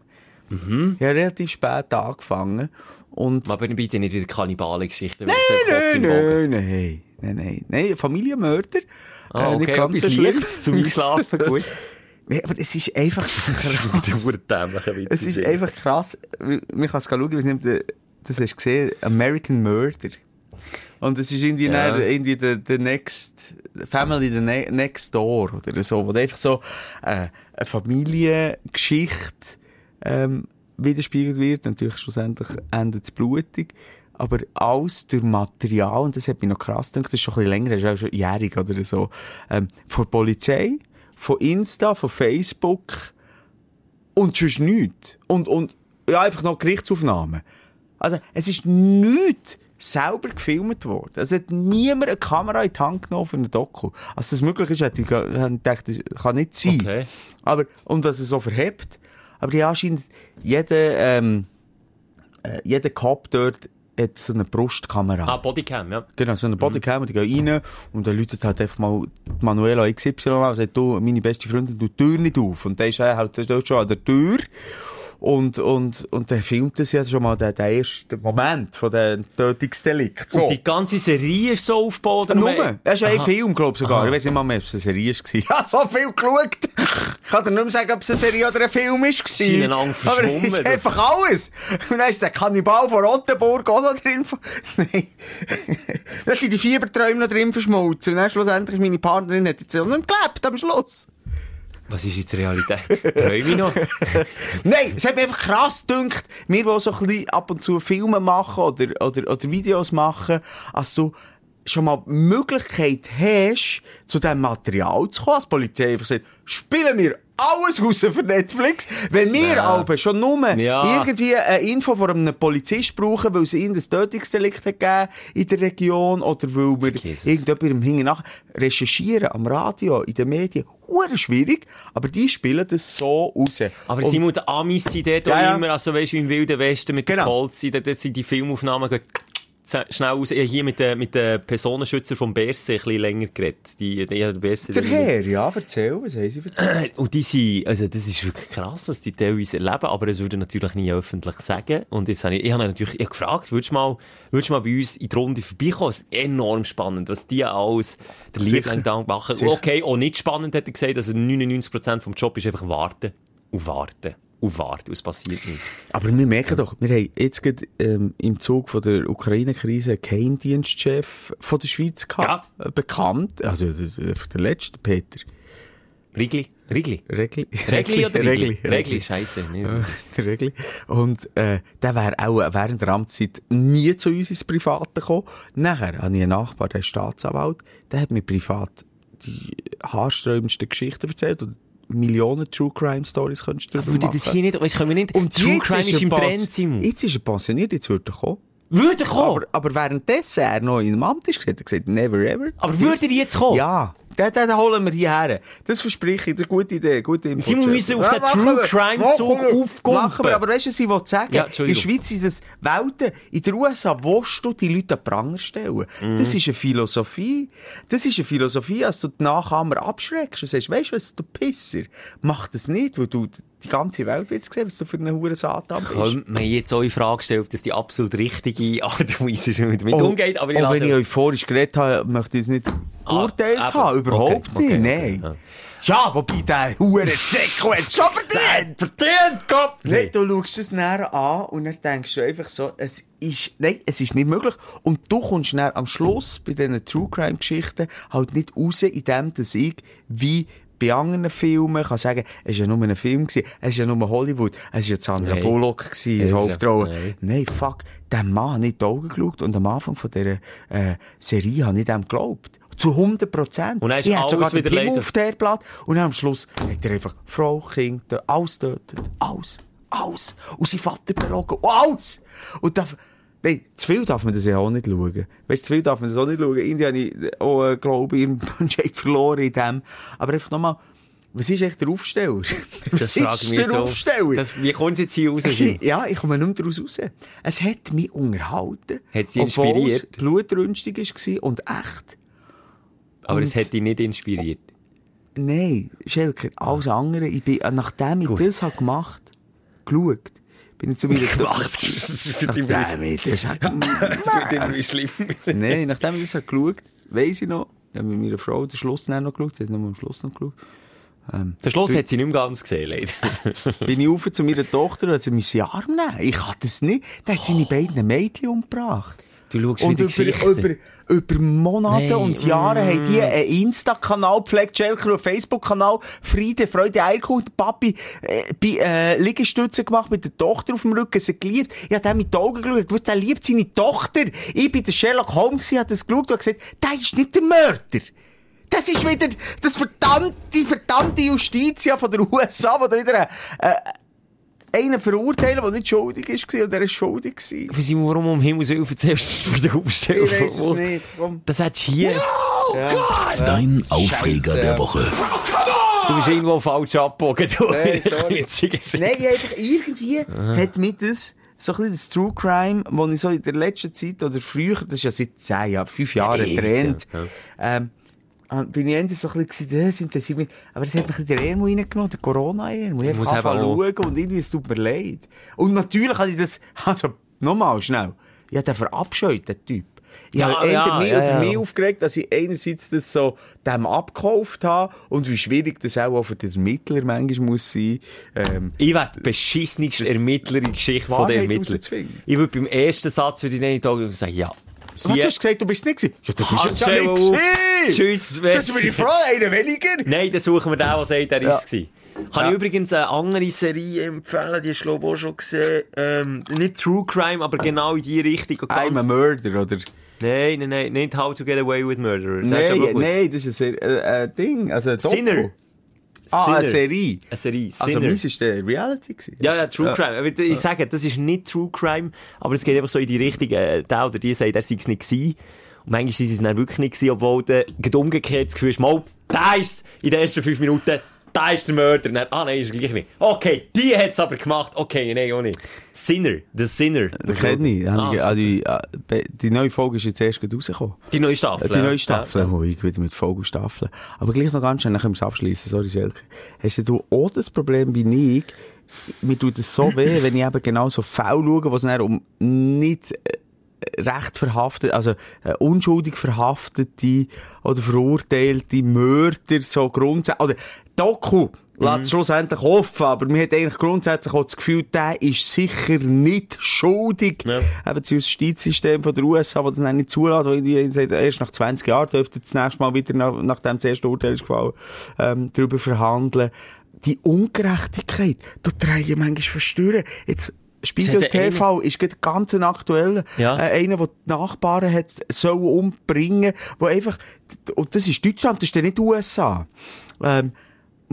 Mhm. Ich habe relativ spät angefangen. Und Aber bitte nicht wieder Kannibalen-Geschichten. nein, nein, nein, nein, nein, nein, nein, Familienmörder. Ah, Äh, nicht okay, ganz etwas. Leichtes zum Einschlafen, gut. Aber es ist einfach krass. Es ist einfach krass. Man kann es schauen, ob du das hast gesehen, American Murder. Und es ist irgendwie, Ja. dann irgendwie the, the next, Family the ne next door oder so, wo du einfach so äh, eine Familiengeschichte ähm, widerspiegelt wird. Natürlich schlussendlich endet es blutig. Aber alles durch Material, und das hat mich noch krass gedacht, das ist schon ein bisschen länger, das ist auch schon jährig oder so, ähm, von der Polizei, von Insta, von Facebook, und sonst nichts. Und, und, ja, einfach noch Gerichtsaufnahmen. Also, es ist nichts selber gefilmt worden. Es hat niemand eine Kamera in die Hand genommen für einen Doku. Also, das möglich ist, hätte ich gedacht, das kann nicht sein. Okay. Aber, und dass es so verhebt. Aber die anscheinend, jeder, ähm, äh, jeder Cop dort hat so eine Brustkamera. Ah, Bodycam, ja. Genau, so eine Bodycam, und die gehen rein und dann läutet halt einfach mal Manuela XY an und sagt, du, meine beste Freundin, du Tür nicht auf. Und dann ist er halt dort schon an der Tür. Und, und, und dann filmt es ja schon mal den, den ersten Moment von dem Tötungsdelikt. So. Und die ganze Serie ist so aufgebaut. Nur. mehr? Das ist ein Aha. Film, glaube ich sogar. Ich weiß nicht mal mehr, ob es eine Serie war. Ich habe so viel geschaut. Ich kann dir nicht mehr sagen, ob es eine Serie oder ein Film war. sind einander Aber es verschwommen. ist einfach alles. Und dann ist der Kannibal von Rottenburg auch noch drin. Nein. Dann sind die Fieberträume noch drin verschmolzen. Und dann schlussendlich meine Partnerin hat jetzt auch nicht gelebt am Schluss. Was ist jetzt Realität? Träume ich noch? Nein, es hat mir einfach krass gedacht, wir, die so ein bisschen ab und zu Filme machen oder, oder, oder Videos machen, als du schon mal die Möglichkeit hast, zu diesem Material zu kommen, als Polizei einfach sagt, spielen wir alles raus für Netflix. Wenn wir aber schon nur Ja. irgendwie eine Info von einem Polizist brauchen, weil es irgendein Tötungsdelikt hat gegeben in der Region oder weil wir irgendjemandem hinten nach recherchieren am Radio, in den Medien, hure schwierig, aber die spielen das so raus. Aber Und- Simon, die Amis sind dort Ja, ja. immer, also weißt du, im Wilden Westen mit Genau. den Colts, dort sind die Filmaufnahmen gehen schnell raus. Ich habe hier mit den, mit den Personenschützern vom Berse ein bisschen länger geredet. Die, die, die Berse, Der Herr, ja, erzähl, was haben sie erzählt? Und die sind, also das ist wirklich krass, was die teilweise erleben, aber es würde natürlich nie öffentlich sagen. Und jetzt habe ich, ich habe natürlich ich habe gefragt, würdest du mal, würdest du mal bei uns in die Runde vorbeikommen? Es ist enorm spannend, was die alles der Liebling machen. Sicher. Okay, auch nicht spannend, hat er gesagt, also 99% vom Job ist einfach warten und warten und warten, und es passiert nichts. Aber wir merken doch, wir haben jetzt gerade, ähm, im Zug von der Ukraine-Krise einen Geheimdienstchef von der Schweiz gehabt, äh, bekannt, also ist der letzte, Peter. Rigli? Rigli? Regli? Regli oder Rigli? Regli. Regli, scheisse. nicht. der Regli. Und äh, der wäre auch während der Amtszeit nie zu uns ins Private gekommen. Nachher habe ich einen Nachbar, der ist Staatsanwalt, der hat mir privat die haarsträubendsten Geschichten erzählt und Millionen True Crime Stories könntest du Würde machen. das hier nicht, weißt, können wir nicht, Und True Crime ist im Trend, Simon. Jetzt ist er pensioniert, jetzt wird er kommen. Würde er kommen? Aber, aber währenddessen er noch in einem Amt ist, hat er gesagt, never ever. Aber würde er jetzt kommen? Ja. Den, den holen wir hierher. Das verspreche ich. Das ist eine gute Idee, gute wir müssen auf den machen True. Crime Zug. Machen wir. Aber weißt du, was ich will sagen? Ja, in der Schweiz sind das Welten. In den USA willst du die Leute an den Pranger stellen. Mhm. Das ist eine Philosophie. Das ist eine Philosophie, dass du die Nachahmer abschreckst und sagst, weißt du was, du Pisser, mach das nicht, weil du die ganze Welt wird sehen, was du für einen Huren Satan bist. Könnte man jetzt auch in Frage stellen, ob das die absolut richtige Art und Weise ist, wie man damit umgeht, aber ich Oh, wenn ich euphorisch geredet habe, möchte ich es nicht geurteilt eben. haben. Überhaupt Okay, okay, nicht. okay, Nein. ja. Ja, wobei der Huren Zecko hat schon verdient. verdient, Kopf! Nein, du schaust es näher an und dann denkst du einfach so, es ist, nein, es ist nicht möglich. Und du kommst dann am Schluss bei diesen True Crime Geschichten halt nicht raus, indem dass ich, wie bei anderen Filmen, kann sagen, es war ja nur ein Film, gewesen, es war ja nur Hollywood, es war ja Sandra Nein. Bullock gewesen, in der ist ja- Hauptrolle. nein. Nein, fuck, der Mann hat nicht in die Augen geschaut und am Anfang von dieser äh, Serie habe ich dem geglaubt. Zu 100 Prozent. Und dann ist ich alles sogar wieder leider- auf der Blatt und dann am Schluss hat er einfach Frau, Kind, alles tötet. Alles. Alles. Und sein Vater belogen. Alles. Und da, nein, zu viel darf man das ja auch nicht schauen. Weißt du, zu viel darf man das auch nicht schauen. Irgendwie habe ich auch, äh, glaube ich, im verloren in dem. Aber einfach nochmal, was ist echt der Aufsteller? was ich ist der auch. Aufsteller? Das, wie kommt es jetzt hier raus? Ist- Ja, ich komme nicht mehr daraus raus. Es hat mich unterhalten. Hat sie obwohl inspiriert? es blutrünstig war und echt. Aber es hat dich nicht inspiriert. Nein, Schelker, alles andere. Ich bin, nachdem ich Gut. das habe gemacht, geschaut, bin ich zu mir Gemacht? Das Nachdem ich das habe Es wird immer schlimmer. Nein, nachdem ich das habe geschaut, weiss ich noch, ich habe mit meiner Frau den Schluss dann noch geschaut, sie hat noch mal am Schluss noch geschaut, Der Schluss hat sie nicht mehr ganz gesehen, leider. bin ich rauf zu meiner Tochter und sie müssen Arm nehmen. Ich kann das nicht. Der hat seine beiden Mädchen umgebracht. Du schaust Und über, über, über Monate Nein, und Jahre mm. haben die einen Insta-Kanal gepflegt, Schelker, einen Facebook-Kanal, Friede, Freude, der Papi, äh, bei, äh, Liegestützen gemacht mit der Tochter auf dem Rücken, sie geliebt. Ich habe in die Augen geschaut, ich wusste, der liebt seine Tochter. Ich bin der Sherlock Holmes, gewesen, habe das geschaut und gesagt, der ist nicht der Mörder. Das ist wieder das verdammte, verdammte Justitia von der USA, wo da wieder äh, einen verurteilen, der nicht schuldig war und der ist schuldig Simon, warum um Himmels Willen erzählst du das mit der Aufstellung? Ich weiss es nicht. Komm. Das du hier... Dein Aufreger der Woche. Du bist irgendwo falsch abgebogen. Du. Nein, sorry. Nein, ich einfach irgendwie hat mich das, so ein bisschen das True Crime, wo ich so in der letzten Zeit oder früher, das ist ja seit zehn Jahren, fünf Jahren Trend, ja, ähm, äh, bin ich endlich so ein bisschen das interessiert mich, aber das hat mich in der Ärmel reingenommen, der Corona-Ärmel. Ich muss einfach schauen und irgendwie, es tut mir leid. Und natürlich habe ich das, also, nochmal schnell, ich habe den verabscheut, den Typ. Ich Ja, habe ja, mich ja, oder ja. mich aufgeregt, dass ich einerseits das so dem abgekauft habe und wie schwierig das auch für den Ermittler manchmal muss sein. Ähm, Ich werde die beschissenste Ermittler in der Geschichte von Wahrheit den Ermittlern. Ich würde beim ersten Satz würde ich sagen, ja. Was, du hast gesagt, du bist nicht gewesen? Ja, Halt es ja nicht gewesen. Tschüss, Das bin ich froh, einer weniger. Nein, dann suchen wir den, der sagt, er Ja. ist es. Kann Ja. ich übrigens eine andere Serie empfehlen, die ist glaube ich auch schon gesehen. Ähm, nicht True Crime, aber genau in die Richtung. I'm a murder, oder? Nein, nein, nein, nicht How to Get Away with Murder. Das ist Nein, nein, das ist ein, äh, äh, Ding, also ein Sinner. Ah, eine. Serie. Eine Serie. Also Sinner. meins war der Reality. gewesen. Ja, ja, True Crime. Aber ich sage, das ist nicht True Crime, aber es geht einfach so in die Richtung, äh, der oder die sagt, er sei es nicht gewesen. Und manchmal sind sie es dann wirklich nicht gewesen, obwohl du umgekehrt das Gefühl hast, mal, da ist in den ersten fünf Minuten, da ist der Mörder. Dann, ah, nein, ist gleich nicht. Okay, die hat es aber gemacht. Okay, nein, auch nicht. Sinner, The Sinner. Den kenne ich. Ah, Ah, ah, die, die neue Folge ist jetzt erst rausgekommen. die neue Staffel. Die ja. neue Staffel, wo ich wieder mit Folge Staffel. Aber gleich noch ganz schnell, dann können wir es abschließen. Sorry, Schelke. Hast du auch das Problem wie ich? Mir tut es so weh, wenn ich eben genau so faul schaue, wo es um nicht äh, recht verhaftet, also äh, unschuldig verhaftete oder verurteilte Mörder so grundsätzlich, oder Doku, lässt es schlussendlich offen, aber man hat eigentlich grundsätzlich auch das Gefühl, der ist sicher nicht schuldig. Ja. Eben das Justizsystem von der USA, das das nicht zulässt, weil die erst nach 20 Jahren dürfte das nächste Mal wieder, nach, nachdem das erste Urteil ist gefallen, ähm, darüber verhandeln. Die Ungerechtigkeit, da drehe ich manchmal verstören. Jetzt, Spiegel TV ist gerade ganz ein aktueller. Ja. Äh, einer, der die Nachbarn hat, soll umbringen, wo einfach, und das ist Deutschland, das ist ja nicht USA, ähm,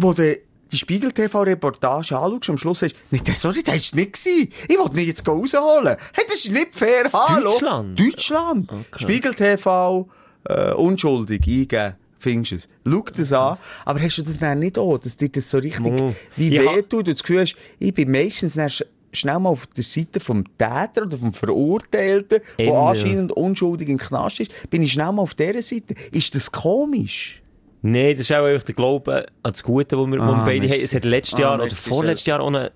wo der, die Spiegel TV-Reportage anschaust, am Schluss sagst, nee, das, sorry, das ist nicht gewesen. Ich wollte nicht jetzt rausholen. Hey, das ist nicht fair. Hallo. Deutschland? Deutschland. Spiegel TV, äh, unschuldig eingeben. Findest du es? Schau das an. Aber hast du das dann nicht auch, dass dir das so richtig Mm. wie Ich ha- weh tut? Du das Gefühl hast, ich bin meistens dann sch schnell mal auf der Seite vom Täter oder vom Verurteilten, der ja. anscheinend unschuldig im Knast ist, bin ich schnell mal auf dieser Seite. Ist das komisch? Nein, das ist auch einfach der Glaube an das Gute, das wir, wo Ah, wir beide haben. Es hat letztes Ah, Jahr oder vorletztes Jahr auch in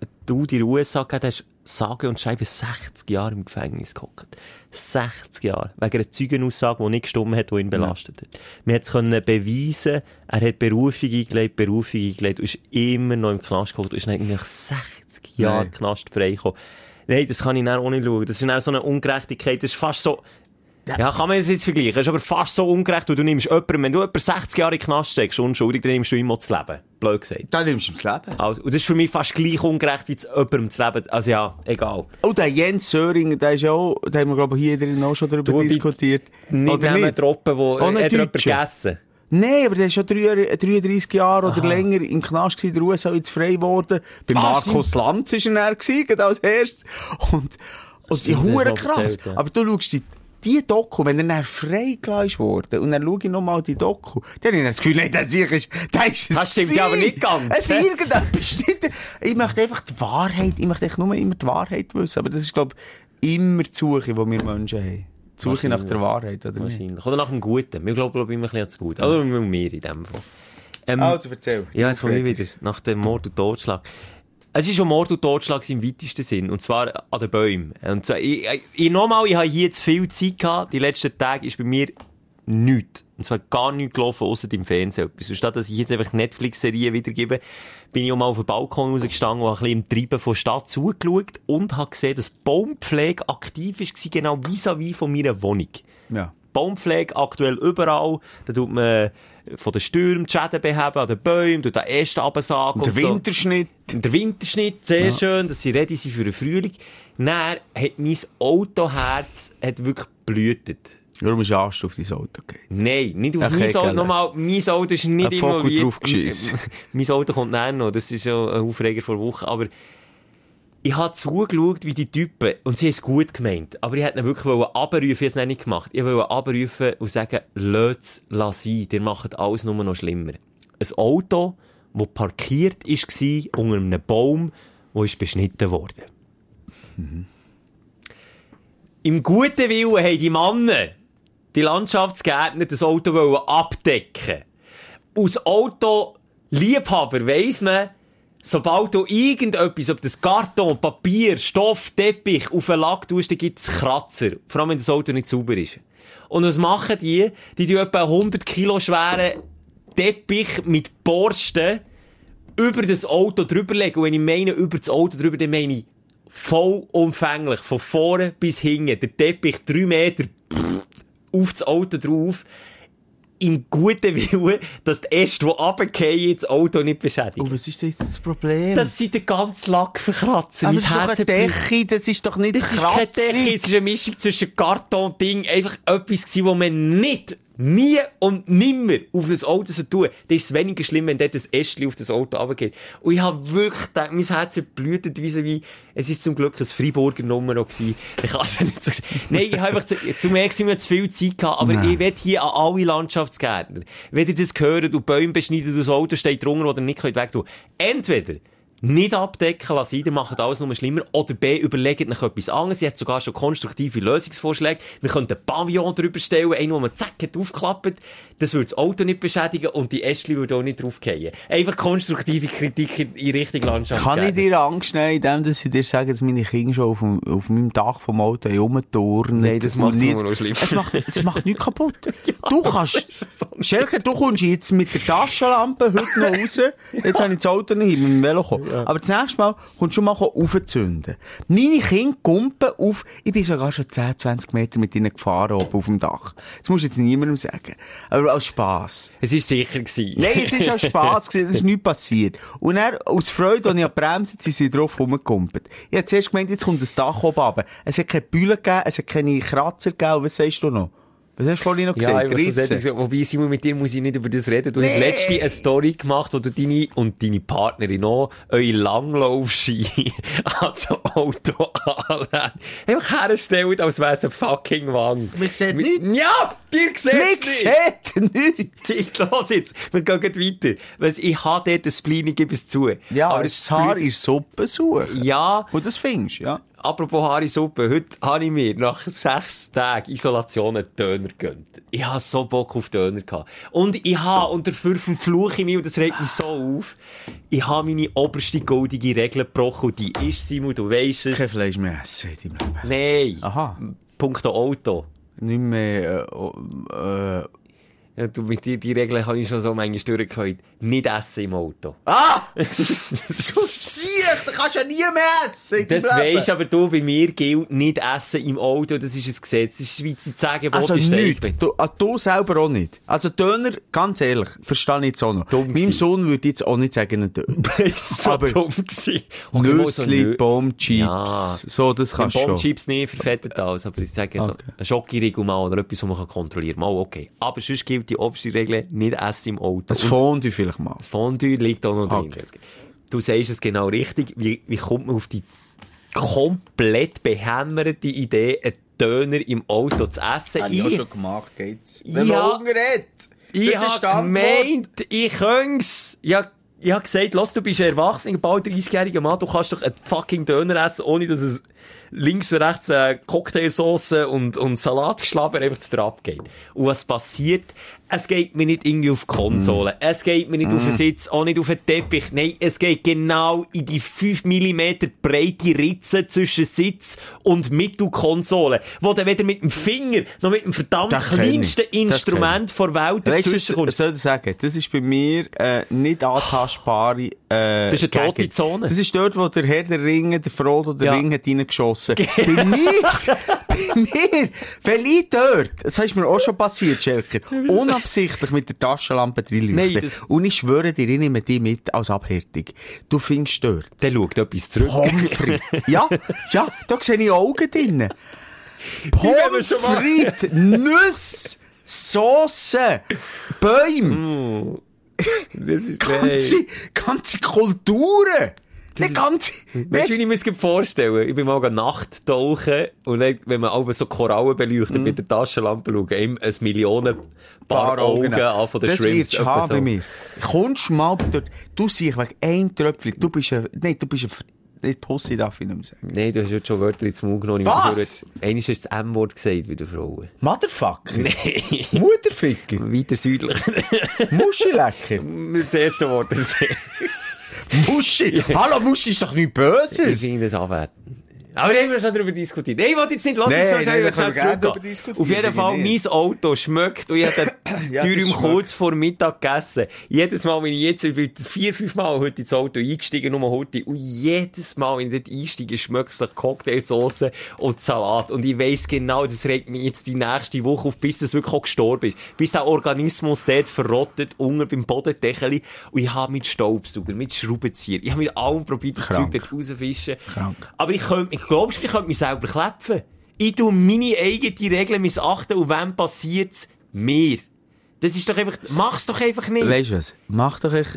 den USA gegeben, der ist sage und schreibe 60 Jahre im Gefängnis gehockt. 60 Jahre. Wegen einer Zeugenaussage, die nicht gestimmt hat, die ihn belastet hat. Wir es können beweisen, er hat Berufung eingelegt, Berufung eingelegt und ist immer noch im Knast gehockt und ist dann eigentlich 60 Jahre Nein. Knast freigekommen. Nein, das kann ich dann auch nicht schauen. Das ist dann so eine Ungerechtigkeit. Das ist fast so, ja, kann man das jetzt vergleichen. Das ist aber fast so ungerecht, weil du nimmst jemanden, wenn du jemanden 60 Jahre in den Knast steckst, unschuldig, dann nimmst du ihm auch das Leben. Blöd gesagt. Da nimmst du das Leben. Also, und das ist für mich fast gleich ungerecht, wie jemandem das Leben. Also ja, egal. Oh, der Jens Söring, der ist ja auch, da haben wir, glaube ich, hier drin auch schon darüber Du, diskutiert. Nicht Oder nicht? droppen, wo ein hat er jemand gegessen. Nein, aber der ist schon drei- 33 Jahre oder länger im Knast gewesen, der USA jetzt frei geworden. Bei Ah, Markus Lanz ist er dann gewesen, als erstes. Und, und die Hure krass. Aber du schaust die, die Doku, wenn er dann freigelassen wurde, und dann schaue ich nochmal die Doku, dann habe ich das Gefühl, nein, das ist, das ist es Das stimmt ja aber nicht ganz, Es ist irgendetwas stimmt. Ich möchte einfach die Wahrheit, ich möchte nur immer die Wahrheit wissen. Aber das ist, glaube ich, immer die Suche, die wir Menschen haben. Die Suche nach der Wahrheit, oder nicht? Wahrscheinlich. Oder nach dem Guten. Wir glauben, glaube ich, immer ein bisschen an das Gute. Oder wir in dem Fall. Ähm, Also, erzähl. Ja, jetzt komme ich wieder. Nach dem Mord und Totschlag. Es ist schon Mord und Totschlag im weitesten Sinn. Und zwar an den Bäumen. Und zwar, ich, ich, ich, nochmal, ich habe hier jetzt viel Zeit gehabt. Die letzten Tage ist bei mir nichts. Und zwar gar nichts gelaufen, außer im Fernsehen. etwas. Und statt dass ich jetzt einfach Netflix-Serien wiedergebe, bin ich auch mal auf den Balkon rausgestanden und habe ein bisschen im Treiben von der Stadt zugeschaut und habe gesehen, dass Baumpflege aktiv war, genau vis-à-vis von meiner Wohnung. Ja. Baumpflege aktuell überall. Da tut man von den Stürmen die Schäden beheben an den Bäumen, tut den Äste absagen. Der und so. Winterschnitt. Der Winterschnitt, sehr schön, dass sie ready sind für den Frühling. Dann hat mein Autoherz hat wirklich blühtet. Warum ist Arsch auf dein Auto gegangen? Nein, nicht auf Ach, mein Auto. Nochmal, mein Auto ist nicht Ein Vogel involviert. draufgeschissen. mein Auto kommt dann noch. Das ist ja ein Aufreger vor Wochen. Aber ich habe zugeschaut, wie die Typen, und sie haben es gut gemeint, aber ich hätte wirklich abrufen, ich habe es nicht gemacht. Ich wollte abrufen und sagen, lasst es sein, ihr macht alles nur noch schlimmer. Ein Auto, das parkiert war unter einem Baum, der ist beschnitten worden. Im guten Willen haben die Männer, die Landschaftsgärtner, das Auto wollen abdecken. Aus Auto Liebhaber weiss man, sobald du irgendetwas, ob das Karton, Papier, Stoff, Teppich auf den Lack tust, dann gibt's Kratzer. Vor allem, wenn das Auto nicht sauber ist. Und was machen die? Die tun etwa 100 Kilo schweren Teppich mit Borsten über das Auto drüberlegen. Und wenn ich meine, über das Auto drüber, dann meine ich vollumfänglich, von vorne bis hinten, der Teppich drei Meter pff, auf das Auto drauf, im guten Willen, dass die Äste, die runterfallen, das Auto nicht beschädigen. Oh, was ist denn jetzt das Problem? Dass sie den ganzen Lack verkratzen. aber Mein das ist. Decke, das ist doch nicht Das ist keine kratzig. Decke, es ist eine Mischung zwischen Karton und Ding. Einfach etwas gewesen, wo man nicht nie und nimmer auf ein Auto so tun, dann ist es weniger schlimm, wenn dort ein Ästchen auf das Auto runtergeht. Und ich habe wirklich gedacht, mein Herz blutet wie so wie, es ist zum Glück ein Freiburger Nummer noch gewesen. Ich kann es nicht so Nein, ich habe einfach zu, zu merken, dass wir zu viel Zeit gehabt, aber Nein. ich will hier an alle Landschaftsgärtner, wenn ihr das hört und Bäume beschneidet und das Auto steht drunter, ihr nicht könnt wegtun Entweder nicht abdecken lassen, ihr macht alles nur schlimmer. Oder B, überlegt euch etwas anderes. Ihr habt sogar schon konstruktive Lösungsvorschläge. Wir könnten einen Pavillon drüber stellen, einen, wo man zack hat aufgeklappt. Das würde das Auto nicht beschädigen und die Ästchen würden auch nicht draufgehen. Einfach konstruktive Kritik in, in Richtung Landschaft. Kann ich dir Angst nehmen, indem dass ich dir sage, dass meine Kinder schon auf, dem, auf meinem Dach vom Auto rumturnen? Nein, das Und macht's nicht- nur noch schlimmer. Es macht, es macht nichts kaputt. du das kannst, so Schelker, du kommst jetzt mit der Taschenlampe heute noch raus. Jetzt habe ich das Auto nicht mit dem Velo gekommen. Aber das nächste Mal kommst du schon mal aufzünden. Meine Kinder kumpen auf, ich bin sogar schon 10, 20 Meter mit ihnen gefahren oben auf dem Dach. Das musst du jetzt niemandem sagen. Aber als Spass. Es war sicher. Gewesen. Nein, es ist auch Spaß gewesen, es ist nichts passiert. Und dann, aus Freude, als ich an die Bremse, sind sie drauf rumgekumpelt. Ich habe zuerst gemeint, jetzt kommt das Dach oben runter. Es hat keine Bühne gegeben, es hat keine Kratzer gegeben. Was sagst du noch? Was hast du vorhin noch Ja, gesagt? so Rissen? sagen, gesagt, wobei, Simon, mit dir muss ich nicht über das reden. Du hast Nee. letzte eine Story gemacht, wo du deine und deine Partnerin auch eure Langlaufski an das Auto anlehnt. Einfach herstellt, als wäre es ein fucking Wang. Man sieht nichts. Ja, dir Mich sieht's nicht. sieht nichts. Ich los jetzt. Wir gehen gleich weiter. Weil ich habe dort ein Spleen, ich gebe es zu. Ja, aber aber das Haar ist Suppe suchen. Ja, Und das findest du, ja. Apropos Haarisuppe, heute habe ich mir nach sechs Tagen Isolation einen Döner gegönnt. Ich habe so Bock auf Döner gehabt. Und ich habe, und dafür verfluche ich mich, und das regt mich so auf, ich habe meine oberste goldige Regel gebrochen, und die ist, Simon, du weisst Kein es. Fleisch mehr essen in deinem Leben. Nein. Aha. Punkto Auto. Nicht mehr, äh, oh, äh, Ja, du, mit dir, die Regel habe ich schon so manchmal durchgehört. Nicht essen im Auto. Ah! Du siehst, da kannst du ja nie mehr essen Das weisst aber du, bei mir gilt nicht essen im Auto, das ist ein Gesetz. Das ist Schweiz die Zehn Also ist nicht. Du, ah, du selber auch nicht. Also Döner, ganz ehrlich, verstehe ich jetzt auch noch. Dumm Meinem. Sohn würde jetzt auch nicht sagen, ein Döner. Das ist so Aber dumm gewesen. Okay, so Nüssli, nö- Baumchips, Ja. so, das kannst du schon. Bombchips nicht verfettet alles, aber ich sage so, Okay. ein Schokoriegel mal oder etwas, was man kann kontrollieren kann. Mal okay. Aber sonst gilt die oberste Regel, nicht essen im Auto. Das Fondue vielleicht mal. das Fondue liegt auch noch drin. Okay. Du sagst es genau richtig. Wie, wie kommt man auf die komplett behämmerte Idee, einen Döner im Auto zu essen? Ich- gemacht, geht's. Wenn man Hunger hat. Ich hab gemeint, ich könn's. Ja, ich hab gesagt, lass, du bist ein erwachsener, bald 30-jähriger Mann, du kannst doch einen fucking Döner essen, ohne dass es links und rechts äh, Cocktailsauce und, und Salatgeschlaber einfach zu abgeht. Und was passiert? Es geht mir nicht irgendwie auf die Konsole. Mm. Es geht mir nicht auf den Sitz, auch nicht auf den Teppich. Nein, es geht genau in die 5 mm breite Ritze zwischen Sitz und Mittelkonsole, wo du weder mit dem Finger noch mit dem verdammt Das ich. kleinsten ich. Instrument der Welt dazwischen kommst. soll ich sagen? Das ist bei mir äh, nicht antastbare äh, Das ist eine tote Gegend. Zone. Das ist dort, wo der Herr der Ringe, der Frodo der Ja. Ring hat reingeschossen. bei mir, bei mir, weil ich dort, das ist mir auch schon passiert, Schelker, unabsichtlich mit der Taschenlampe drin Nein, Und ich schwöre dir, ich nehme die mit als Abhärtung. Du findest dort. Der schaut etwas zurück. Pommes frites. ja, ja, da sehe ich Augen drin. frites, Nüsse, Sauce, Bäume, ist ganze, ganze Kulturen. Nicht ganze, Weißt du, wie ich mir das vorstellen? Ich bin mal Nacht tauchen und dann, wenn man auch so Korallen beleuchtet mit der Taschenlampe schauen, ein Millionen Paar Augen an von den das Shrimps. etwa haben bei mir. Kommst mal dort, du siehst wegen einem Tröpfchen, du bist ein, nein, du bist ein, nicht Pussy darf ich nicht sagen. Nein, du hast jetzt schon Wörter ins Mund genommen. Was? Einmal hast du das M-Wort gesagt bei den Frauen. Motherfucker. Nein. Mutterficker. Weiter südlicher. Muschilecker. das erste Wort ist Muschi. Hallo, Muschi ist doch nichts Ich Böses. finde das abwerten. Aber da haben wir schon darüber diskutiert. Nein, ich wollte jetzt nicht, lass uns so schnell diskutieren, Auf jeden Fall, mein. Auto schmeckt und ich habe den Ja, Dürüm kurz vor Mittag gegessen. Jedes Mal, wenn ich jetzt, ich bin vier, fünf Mal heute ins Auto eingestiegen, nur heute, und jedes Mal, wenn ich dort einsteige, schmeckt es nach Cocktailsauce und Salat. Und ich weiss genau, das regt mich jetzt die nächste Woche auf, bis das wirklich auch gestorben ist. Bis der Organismus dort verrottet, unten beim Bodendeckel. Und ich habe mit Staubsauger, mit Schraubenzieher, ich habe mit allem probiert, das. Zeug dort rauszufischen. Krank. Aber ich könnte, ich glaubst, ich könnte mich selber klepfen. Ich tu meine eigene Regeln missachten und wenn passiert's? Mir. Das ist doch einfach, mach's doch einfach nicht. Weißt du was? Mach doch ich,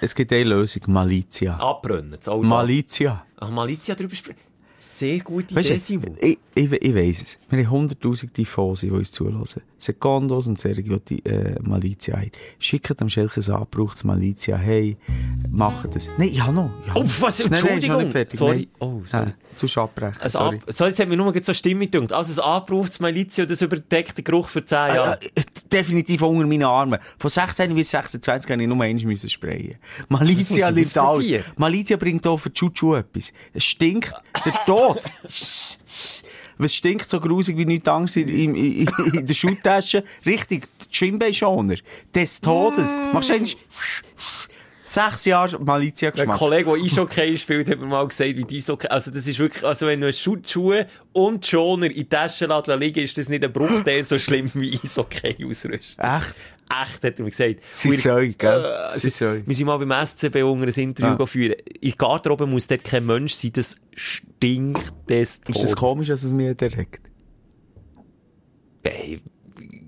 es gibt eine Lösung, Malizia. Abbrennen, das Auto. Malizia. Ach, Malizia drüber sprechen. Sehr gute Weißt Idee, du, Simon. ich, ich, ich weiss es. Wir haben 100.000 Tifosi, die uns zuhören. Secondos und Sergio die äh, Malizia haben. Schickt dem Schelke ein angebrauchtes Malizia. Hey, macht das. Nein, ich habe noch. Ich habe Oh, noch. was? Nein, nein, Entschuldigung. nicht fertig. Sorry. Nein. Oh, sorry. Nein, zu abbrechen. Ein sorry. Ab so, jetzt hat mir nur so Stimme gedacht. Also ein abgebrauchtes Malizia und das überdeckte Geruch für 10 Jahre. Äh, definitiv unter meinen Armen. Von 16 bis 26 habe ich nur eins müssen sprayen. Malizia nimmt alles. Malizia bringt auch für Chuchu etwas. Es stinkt, der Tod. Was stinkt so grusig wie nichts Angst in, in, in, in der Schuhtasche? Richtig, die Schienbeinschoner. Des Todes. Machst du eigentlich sechs Jahre Malizia Ein geschmack. Kollege, der Eishockey spielt, hat mir mal gesagt, wie die Eishockey... Also das ist wirklich... Also wenn du Schutzschuhe und Schoner in die Tasche liegen, ist das nicht ein Bruchteil so schlimm wie Eishockey ausrüsten. Echt? Echt, hat er mir gesagt. Sie soll, gell? Äh, Sie soll. Wir sind mal beim SCB unter ein Interview Ah. führen. In der Garderobe muss dort kein Mensch sein, das stinkt des Todes. Ist das komisch, dass es mich direkt? Ey,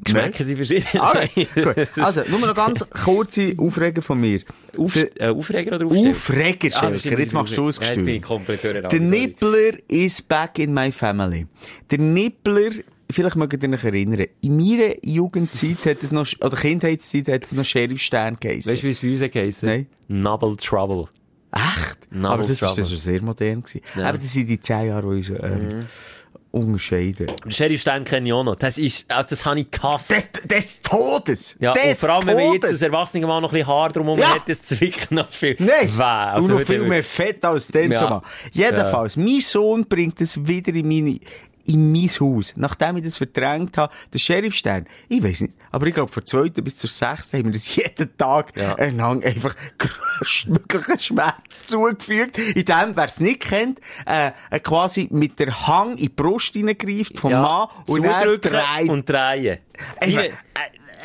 Geschmäcker sind verschieden. Okay, gut. Also, nur noch ganz kurze Aufreger von mir. Auf, äh, Aufreger oder Aufsteller? Aufreger, Ah, Jetzt machst du Ja, es durcheinander. Der. Nippler is back in my family. Der Nippler, vielleicht mögt ihr euch erinnern, in meiner Jugendzeit hat es noch, oder Kindheitszeit hat es noch Sheriff Stern geheißen. Weißt du, wie es bei uns geheißen? Nein. Nubble Trouble. Echt? Novel Aber das ist, Trouble. das ist sehr modern gewesen. Ja. Mhm. Aber das sind die zehn Jahre, die uns ähm, unterscheiden. Den Sheriff Stern kenne ich auch noch. Das ist, also das habe ich gehasst. Des, des Todes! Ja, des und vor allem, wenn man jetzt Todes! als Erwachsener mal noch ein bisschen Haar drumherum Ja. hat, das zwickt noch viel. Nein! Also und noch viel mehr Fett als den Ja. Jedenfalls, mein Sohn bringt es wieder in meine, in mein Haus. Nachdem ich das verdrängt habe, der Sheriffstern, ich weiß nicht, aber ich glaube, von zweiten bis zur sechsten haben wir das jeden Tag Ja. entlang einfach größtmöglichen Schmerz zugefügt. In dem, wer es nicht kennt, äh, äh, quasi mit der Hang in die Brust hineingreift vom Ja, Mann und dann dreht und drehen. Äh,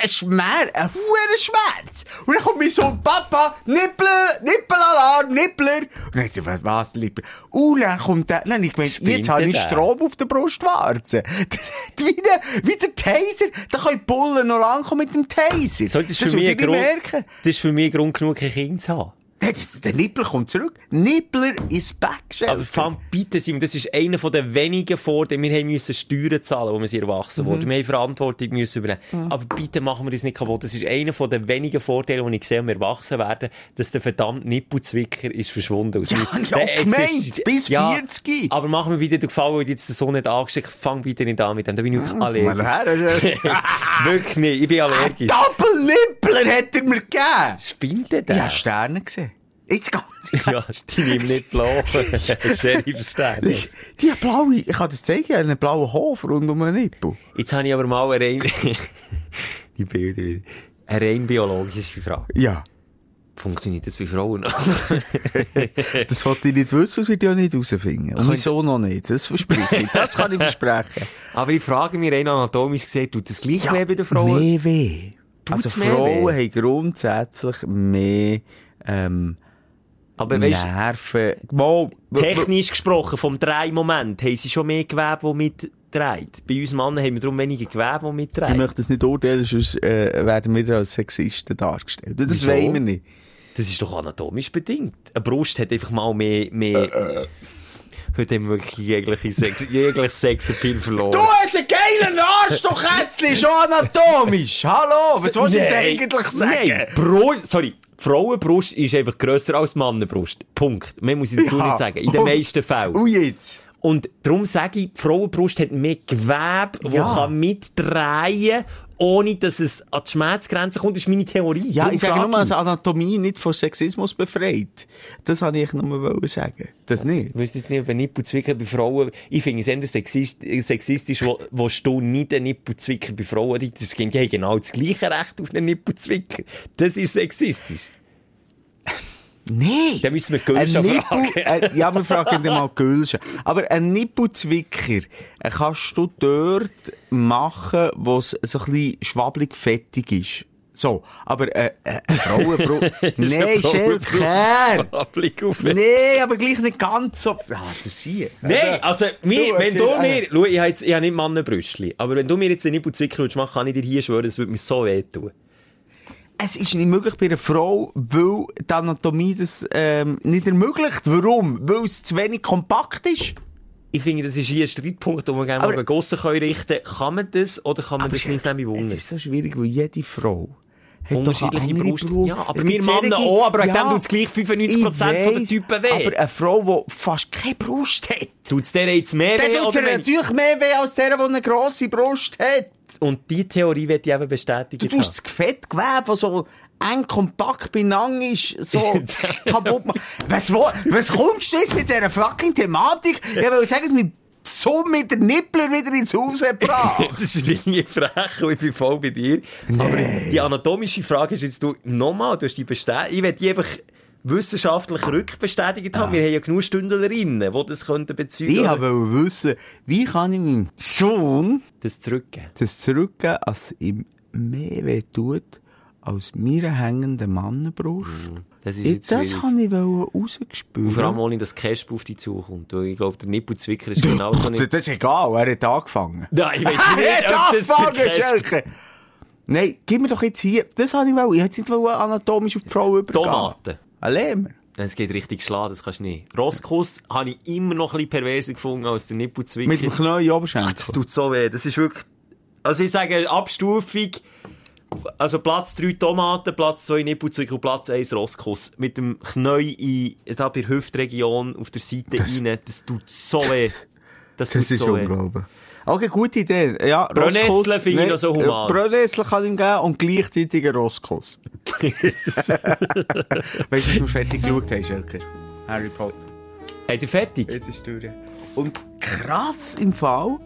ein Schmerz, ein hoher Schmerz. Und dann kommt mein Sohn, Papa, Nippler, Nippelalarm, Nippler. Und dann sagt er, was, Nippler? Und dann kommt der, dann hab ich gemeint, jetzt habe ich? Strom auf der Brustwarze. wie, der, wie der Taser. Da können die Bullen noch lang kommen mit dem Taser. So, das, ist für würde mich ich ein Grund, merken. das ist für mich Grund genug, ein Kind zu haben. Der, der Nippler kommt zurück. Nippler ist back, Aber Schelker. fang bitte, Simon, das ist einer von den wenigen Vorteile. Wir haben müssen Steuern zahlen, wo wir sind erwachsen Mhm. wurden. Wir haben Verantwortung müssen übernehmen. Aber bitte machen wir das nicht kaputt. Das ist einer von den wenigen Vorteile, die ich sehe, wenn wir erwachsen werden, dass der verdammte Nippelzwicker ist verschwunden. aus Ja, ich Der gemeint. existiert- Bis 40. Aber mach mir bitte den Gefallen, weil jetzt der Sohn nicht angesteckt Fang bitte nicht an mit dem. Da bin ich wirklich Mal allergisch. wirklich nicht. Ich bin allergisch. Double Nippler hat er mir gegeben. Spinnt der Ich da? habe Sterne gesehen. Jetzt ganz Ja, die nehmen nicht laufen. Sheriffstern. Die, blaue, ich kann das zeigen, einen blauen Hof rund um den Nippel. Jetzt habe ich aber mal eine rein... die Bilder wieder. Eine rein biologische Frage. Ja. Funktioniert das bei Frauen noch? Das wollte ich nicht wissen, das wird ja nicht herausfinden. Und wieso noch nicht? Das verspreche ich. Das kann ich versprechen. aber ich frage mich rein anatomisch gesehen, tut das gleich weh bei den Frauen? Mehr weh. Tut's Also Frauen weh? haben grundsätzlich mehr, ähm, Aber weißt Nerven. Mal, technisch gesprochen, vom Drehmoment, haben sie schon mehr Gewebe, die mitdreht. Bei uns Männern haben wir darum weniger Gewebe, die ich mitdreht. möchte das nicht urteilen, sonst äh, werden wir als Sexisten dargestellt. Das Wieso? wollen wir nicht. Das ist doch anatomisch bedingt. Eine Brust hat einfach mal mehr... mehr Heute haben wir wirklich jegliche Sex, jegliches Sexappeal verloren. Du hast einen geilen Arsch, du Kätzli, schon anatomisch. Hallo, was willst du jetzt eigentlich sagen? Nein, Brust, sorry. Frauenbrust ist einfach grösser als Mannenbrust. Punkt. Mehr muss ich dazu Ja. nicht sagen. In den Und- meisten Fällen. Und jetzt? Und darum sage ich, die Frauenbrust hat mehr Gewebe, das Ja. kann mitdrehen ohne dass es an die Schmerzgrenze kommt. Ist meine Theorie. Ja, Darum ich sage nur, dass Anatomie nicht von Sexismus befreit. Das wollte ich nur sagen. Das nicht. Ich wüsste jetzt nicht, ob ein Nippelzwicker bei Frauen, ich finde es eher sexist, sexistisch, wo, wo du nicht einen Nippelzwicker bei Frauen die haben genau das gleiche Recht auf einen Nippelzwicker. Das ist sexistisch. Nein! Dann müssen wir Nippel, fragen. äh, ja, wir fragen dann mal Gülscha. Aber ein Nippelzwicker äh, kannst du dort machen, wo es so ein bisschen schwabbelig fettig ist. So, aber äh, äh, Frauenbrust... Nein, Schelker! Nein, aber gleich nicht ganz so... Ah, du siehst. Nein, also, mir, Du, wenn du mir, schau, ich habe jetzt, ich habe nicht Mannenbrüstchen, aber wenn du mir jetzt einen Nippelzwicker willst machen, kann ich dir hier schwören, es würde mir so wehtun. Es ist nicht möglich bei einer Frau, weil die Anatomie das ähm, nicht ermöglicht. Warum? Weil es zu wenig kompakt ist. Ich finde, das ist hier ein Streitpunkt, den man gerne Aber- mal können richten kann. Kann man das oder kann man das nicht nehmen Es ist so schwierig, weil jede Frau hat Unterschiedliche Brust. Brust. Ja, aber wir Männer auch, aber wegen Ja, dem tut es gleich 95% ich von den Typen weh. Aber eine Frau, die fast keine Brust hat, Tut es der jetzt mehr dann weh? tut es natürlich mehr weh als der, der eine grosse Brust hat. Und die Theorie wird ich eben bestätigt Du tust das Fettgewebe, das so eng kompakt beieinander ist, so kaputt machen. Was, wo, was kommst du jetzt mit dieser fucking Thematik? Ich will sagen, mit so mit der Nippler wieder ins Haus gebracht. Das ist wirklich frech und ich bin voll bei dir. Aber die anatomische Frage ist jetzt, du, nochmal, du hast die bestätigt. Ich will die einfach wissenschaftlich rückbestätigt haben. Wir haben ja genug Stündlerinnen, die das könnten bezeugen. Ich wollte wissen, wie kann ich meinem Sohn Das zurückgeben. das zurückgeben, als ihm mehr weh tut, als mir hängende Mannenbrust. Das ist Ich, jetzt das habe ich rausgespürt. Und vor allem ohne, dass Casp auf dich zukommt. Ich glaube, der Nippelzwicker ist genau so nicht... Das ist egal, er hat angefangen. Nein, ich weiß nicht, ob das für! Nein, gib mir doch jetzt hier, das habe ich wollen. Ich hätte jetzt anatomisch auf die Frau übergehen. Tomaten. Ein Lämmer. Es geht richtig schlagen, das kannst du nicht. Rosskuss habe ich immer noch ein bisschen perverser gefunden als der Nippelzwicker. Mit dem Knäuel Oberschenkel. Das tut so weh. Das ist wirklich. Also ich sage, Abstufung. Also Platz 3 Tomaten, Platz 2 Nippelzwicker und Platz 1 Rosskuss. Mit dem Knäuel in, da bei der Hüftregion auf der Seite rein. Das tut so weh. Das, tut Das ist so unglaublich. Okay, gute Idee. Ja, Rosskuss. finde ich Nein, noch so human. Brennnessel kann ihm geben und gleichzeitig ein Rosskuss. weißt du, was wir fertig geschaut haben, Schelker? Harry Potter. Habt ihr fertig? Jetzt ist durch. Und krass im Fall.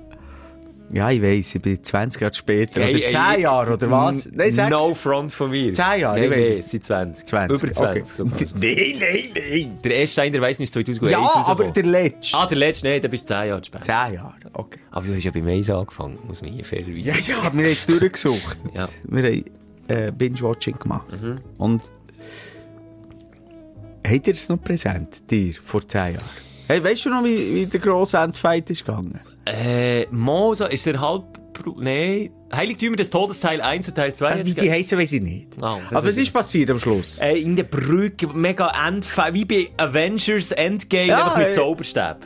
Ja, ich weiss, ich bin 20 Jahre später. Hey, oder ey, 10 Jahre, oder was? Nein, sechs. No front von mir. 10 Jahre, ich Nein, weiss nee, es. seit 20. 20. Über 20 okay. sogar. Nein, nein, nein. Der erste Stein, der weiss nicht, 2001 Ja, aber der letzte. Ah, der letzte, nein, der bist 10 Jahre später. 10 Jahre, okay. Aber du hast ja beim Eis angefangen, muss man hier fairerweise Ja, ja, wir haben jetzt durchgesucht. Ja. Wir haben äh, Binge-Watching gemacht. Und habt ihr es noch präsent, dir, vor 10 Jahren? Hey, weißt du noch, wie, wie der grosse Endfight ist gegangen? Äh, Mosa, ist der halb... Nein. Heiligtümer des Todes Teil 1 und Teil 2. Also, wie die heissen, weiss ich nicht. Das Aber was ist passiert am Schluss? äh, in der Brücke, mega Endfight, wie bei Avengers Endgame, Ja, einfach mit äh, Zauberstab.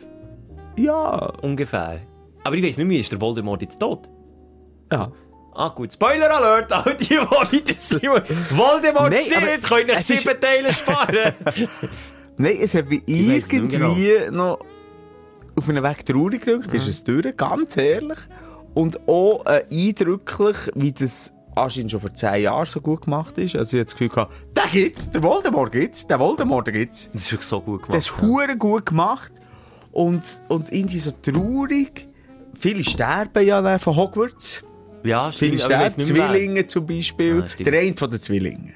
Ja, Ungefähr. Aber ich weiss nicht mehr, ist der Voldemort jetzt tot? ja. Ah, gut. Spoiler Alert! All die, die weiter sind. Voldemort Nein, stirbt, können sieben Teile sparen. Nein, es hat mich es irgendwie mehr noch auf einen Weg traurig gedrückt, ist es durch, ganz ehrlich. Und auch äh, eindrücklich, wie das anscheinend schon vor 10 Jahren so gut gemacht ist. Also ich hatte das Gefühl, gehabt, den gibt's, der Voldemort gibt's, der Voldemort den gibt's. Das ist wirklich so gut gemacht. Das ist hure gut gemacht. Und, und irgendwie so traurig. Viele sterben ja dann von Hogwarts. ja, Viele stimmt. weiss sterben. Zwillinge zum Beispiel. Stimmt. der eine von den Zwillingen.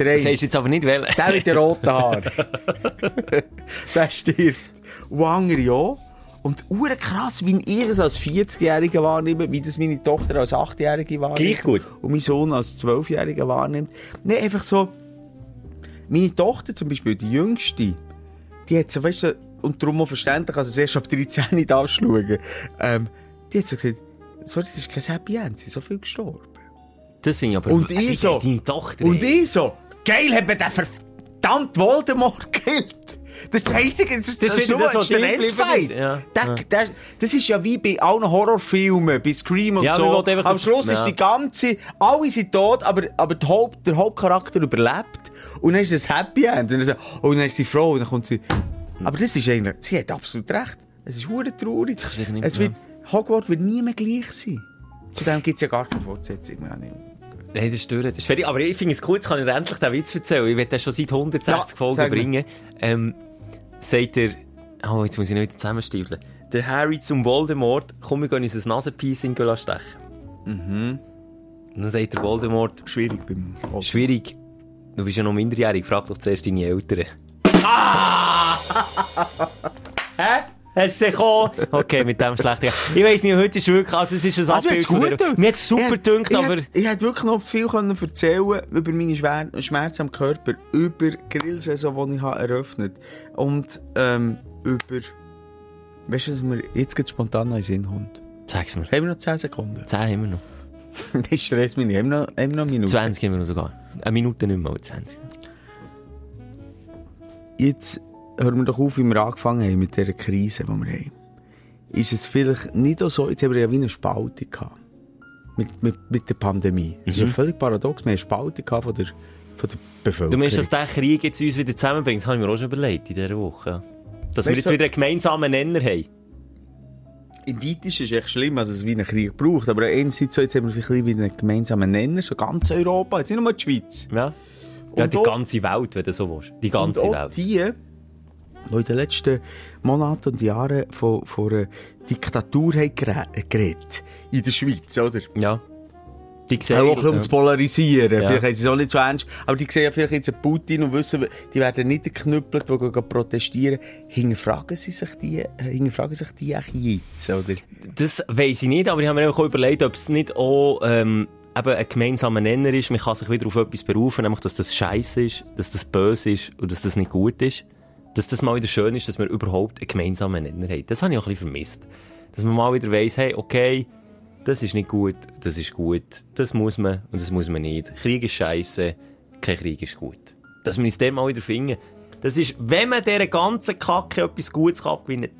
Der Das eine. sagst jetzt aber nicht, weil... Der mit den roten Haaren. der stirbt. Und andere auch. Und ure krass, wie ich es als 40-Jähriger wahrnehme, wie das meine Tochter als 8-Jährige wahrnimmt. Gleich gut. Und mein Sohn als 12-Jähriger wahrnimmt. Nein, einfach so. Meine Tochter zum Beispiel, die Jüngste, die hat so, weißt du, und darum auch verständlich, also sie erst ab 13 nicht anschauen, ähm, die hat so gesagt, sorry, das ist kein Happy End, sie sind so viel gestorben. Das finde ich aber... Und ich so. Deine Tochter... Und ey? ich so, geil, hat man den verdammt Voldemort gekillt. Das ist das Einzige, das, das, Das ist nur das, geblieben Endfight. ist, ja. Der, das ist ja wie bei allen Horrorfilmen, bei Scream und Ja, so. Am das- Schluss ist ja. die ganze, alle sind tot, aber, aber der, Haupt, der Hauptcharakter überlebt. Und dann ist es ein Happy End. Und dann, so, oh, dann ist sie froh und dann kommt sie. Aber das ist eigentlich, sie hat absolut recht. Es ist hure traurig. Es wird, Hogwarts wird nie mehr gleich sein. Zudem gibt es ja gar keine Fortsetzung mehr. Nicht. Nein, das ist durch. Das ist fertig. Aber ich finde es cool, jetzt kann ich dir endlich den Witz erzählen. Ich werde den schon seit 160 Ja, Folgen bringen. Ähm, sagt er, oh, jetzt muss ich noch wieder zusammenstiefeln. Der Harry zum Voldemort, komm, wir gehen uns ein Nasenpiercing stechen. Mhm. Und dann sagt der Voldemort, Schwierig beim Voldemort. schwierig, du bist ja noch minderjährig, frag doch zuerst deine Eltern. Hä? Hast du gekommen? Okay, mit dem schlecht. Ich weiss nicht, heute ist wirklich, also es ist ein Also, Abbild von gut gedacht. Mir hat es super gedünkt, aber... Ich hätte wirklich noch viel können erzählen über meine Schwer Schmerzen am Körper, über die Grillsaison, die ich habe eröffnet und ähm, über... Weißt du, was mir jetzt gerade spontan noch in den Sinn kommt? Sag's mir. Haben wir noch 10 Sekunden? 10 haben wir noch. Ich stress mich nicht. Haben wir noch, haben wir noch eine Minute? 20 haben wir noch sogar. Eine Minute nicht aber 20. Jetzt hören wir doch auf, wie wir angefangen haben mit dieser Krise, die wir haben. Ist es vielleicht nicht so, jetzt haben wir ja wie eine Spaltung gehabt. Mit, mit, mit der Pandemie. Das ist ja völlig paradox. Wir haben eine Spaltung gehabt von der, von der Bevölkerung. Du meinst, dass der Krieg jetzt uns wieder zusammenbringt? Das habe ich mir auch schon überlegt in dieser Woche. Dass wir Weißt jetzt du- wieder einen gemeinsamen Nenner haben. Im Weitesten ist es echt schlimm, also es wie einen Krieg braucht. Aber einerseits so, jetzt haben wir vielleicht ein bisschen wie einen gemeinsamen Nenner, so ganz Europa, jetzt nicht nur die Schweiz. Ja. Ja, Und die auch- ganze Welt, wenn du so willst. Die ganze Welt. die, die in den letzten Monaten und Jahren von, von einer Diktatur geredet. In der Schweiz, oder? Ja. Die Auch sehen... ein bisschen um zu polarisieren. Ja. Vielleicht haben sie es auch nicht so ernst. Aber die sehen ja vielleicht jetzt einen Putin und wissen, die werden nicht geknüppelt, die gehen protestieren. Hinterfragen sie sich die, äh, hinterfragen sich die eigentlich jetzt, oder? Das weiss ich nicht, aber ich habe mir auch überlegt, ob es nicht auch ähm, eben ein gemeinsamer Nenner ist. Man kann sich wieder auf etwas berufen, nämlich, dass das scheiße ist, dass das böse ist und dass das nicht gut ist. Dass das mal wieder schön ist, dass wir überhaupt einen gemeinsamen Nenner haben. Das habe ich auch ein bisschen vermisst. Dass man mal wieder weiss, hey, okay, das ist nicht gut, das ist gut, das muss man und das muss man nicht. Krieg ist scheiße, kein Krieg ist gut. Dass wir uns dem mal wieder finden. Das ist, wenn man dieser ganzen Kacke etwas Gutes kann abgewinnen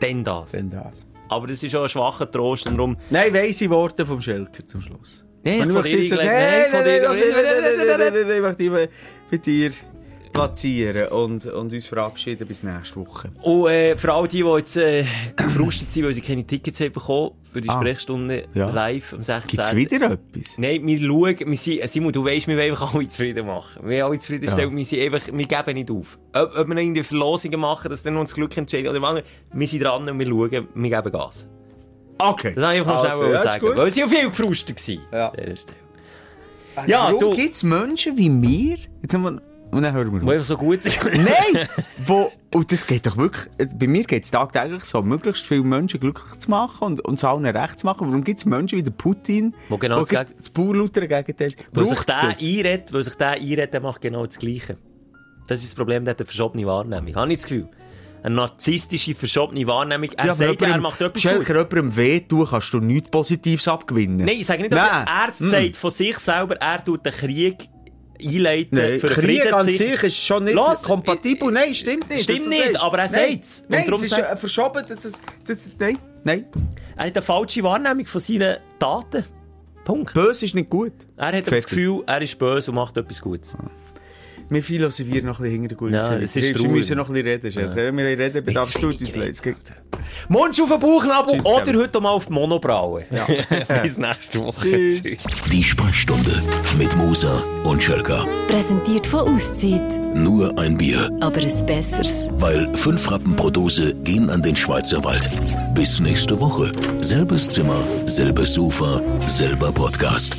dann das. Denn das. Aber das ist auch ein schwacher Trost und darum... Nein, weisse Worte vom Schelker zum Schluss. Nein, von möchte dir jetzt- eingelegt. Nein, Nein, von nein, dir- nein, nein, nein, nein, nein, nein, nein, ich möchte dich bei dir platzieren und, und uns verabschieden bis nächste Woche. Und äh, für all die, die jetzt äh, gefrustet sind, weil sie keine Tickets haben bekommen für die Ah. Sprechstunde Ja. live am 16. Gibt's wieder etwas? Nein, wir schauen, wir sind, Simon, du weisst, wir wollen einfach alle zufrieden machen. Wir wollen alle zufriedenstellen, Ja. wir sind einfach, wir geben nicht auf. Ob, ob wir noch irgendwie Verlosungen machen, dass dann noch das Glück entscheidet oder was, wir sind dran und wir schauen, wir geben Gas. Okay. Das wollte ich einfach Also, schnell ja, ist sagen, weil sie auch viel gefrustet waren. Ja. Stelle. Ja, Ja, Warum du- gibt's Menschen wie mir? Jetzt haben wir, und dann hören wir auf. einfach so gut sind. Nein! Wo, und das geht doch wirklich, bei mir geht es tagtäglich so, möglichst viele Menschen glücklich zu machen und, und es allen recht zu machen. Warum gibt es Menschen wie der Putin, Wo genau das das, Geg- das Baulautere Gegenteil Weil sich der einredet, weil sich der einredet, der macht genau das Gleiche. Das ist das Problem, der hat eine verschobene Wahrnehmung. Habe ich das Gefühl? Eine narzisstische, verschobene Wahrnehmung. Er Ja, sagt, er jemandem- macht etwas Schelker, gut. jemandem weh tun, kannst du nichts Positives abgewinnen. Nein, ich sage nicht, Nein. er sagt von sich selber, er tut den Krieg einleiten Nein, für Krieg Frieden. an sich- ist schon nicht Los, kompatibel. Nein, stimmt nicht. Stimmt nicht, sagst. aber er sagt's. Und Nein, es ist sag- äh, verschoben. Das, das, das, nein, nein. Er hat eine falsche Wahrnehmung von seinen Taten. Punkt. Böse ist nicht gut. Er hat das Fertig. Gefühl, er ist böse und macht etwas Gutes. Wir philosophieren noch ein bisschen hinter der Kulisse. Ja, es ist Wir traurig. müssen noch ein bisschen reden, Schelker. Wir reden, bedarfst du uns leid. Es gibt- Mund auf den Bauchnabel oder zusammen. heute mal auf die Monobraue. Ja. Bis nächste Woche. Tschüss. Tschüss. Die Sprechstunde mit Musa und Schelka. Präsentiert von Auszeit. Nur ein Bier, Aber ein besseres. weil fünf Rappen pro Dose gehen an den Schweizer Wald. Bis nächste Woche. Selbes Zimmer, selbes Sofa, selber Podcast.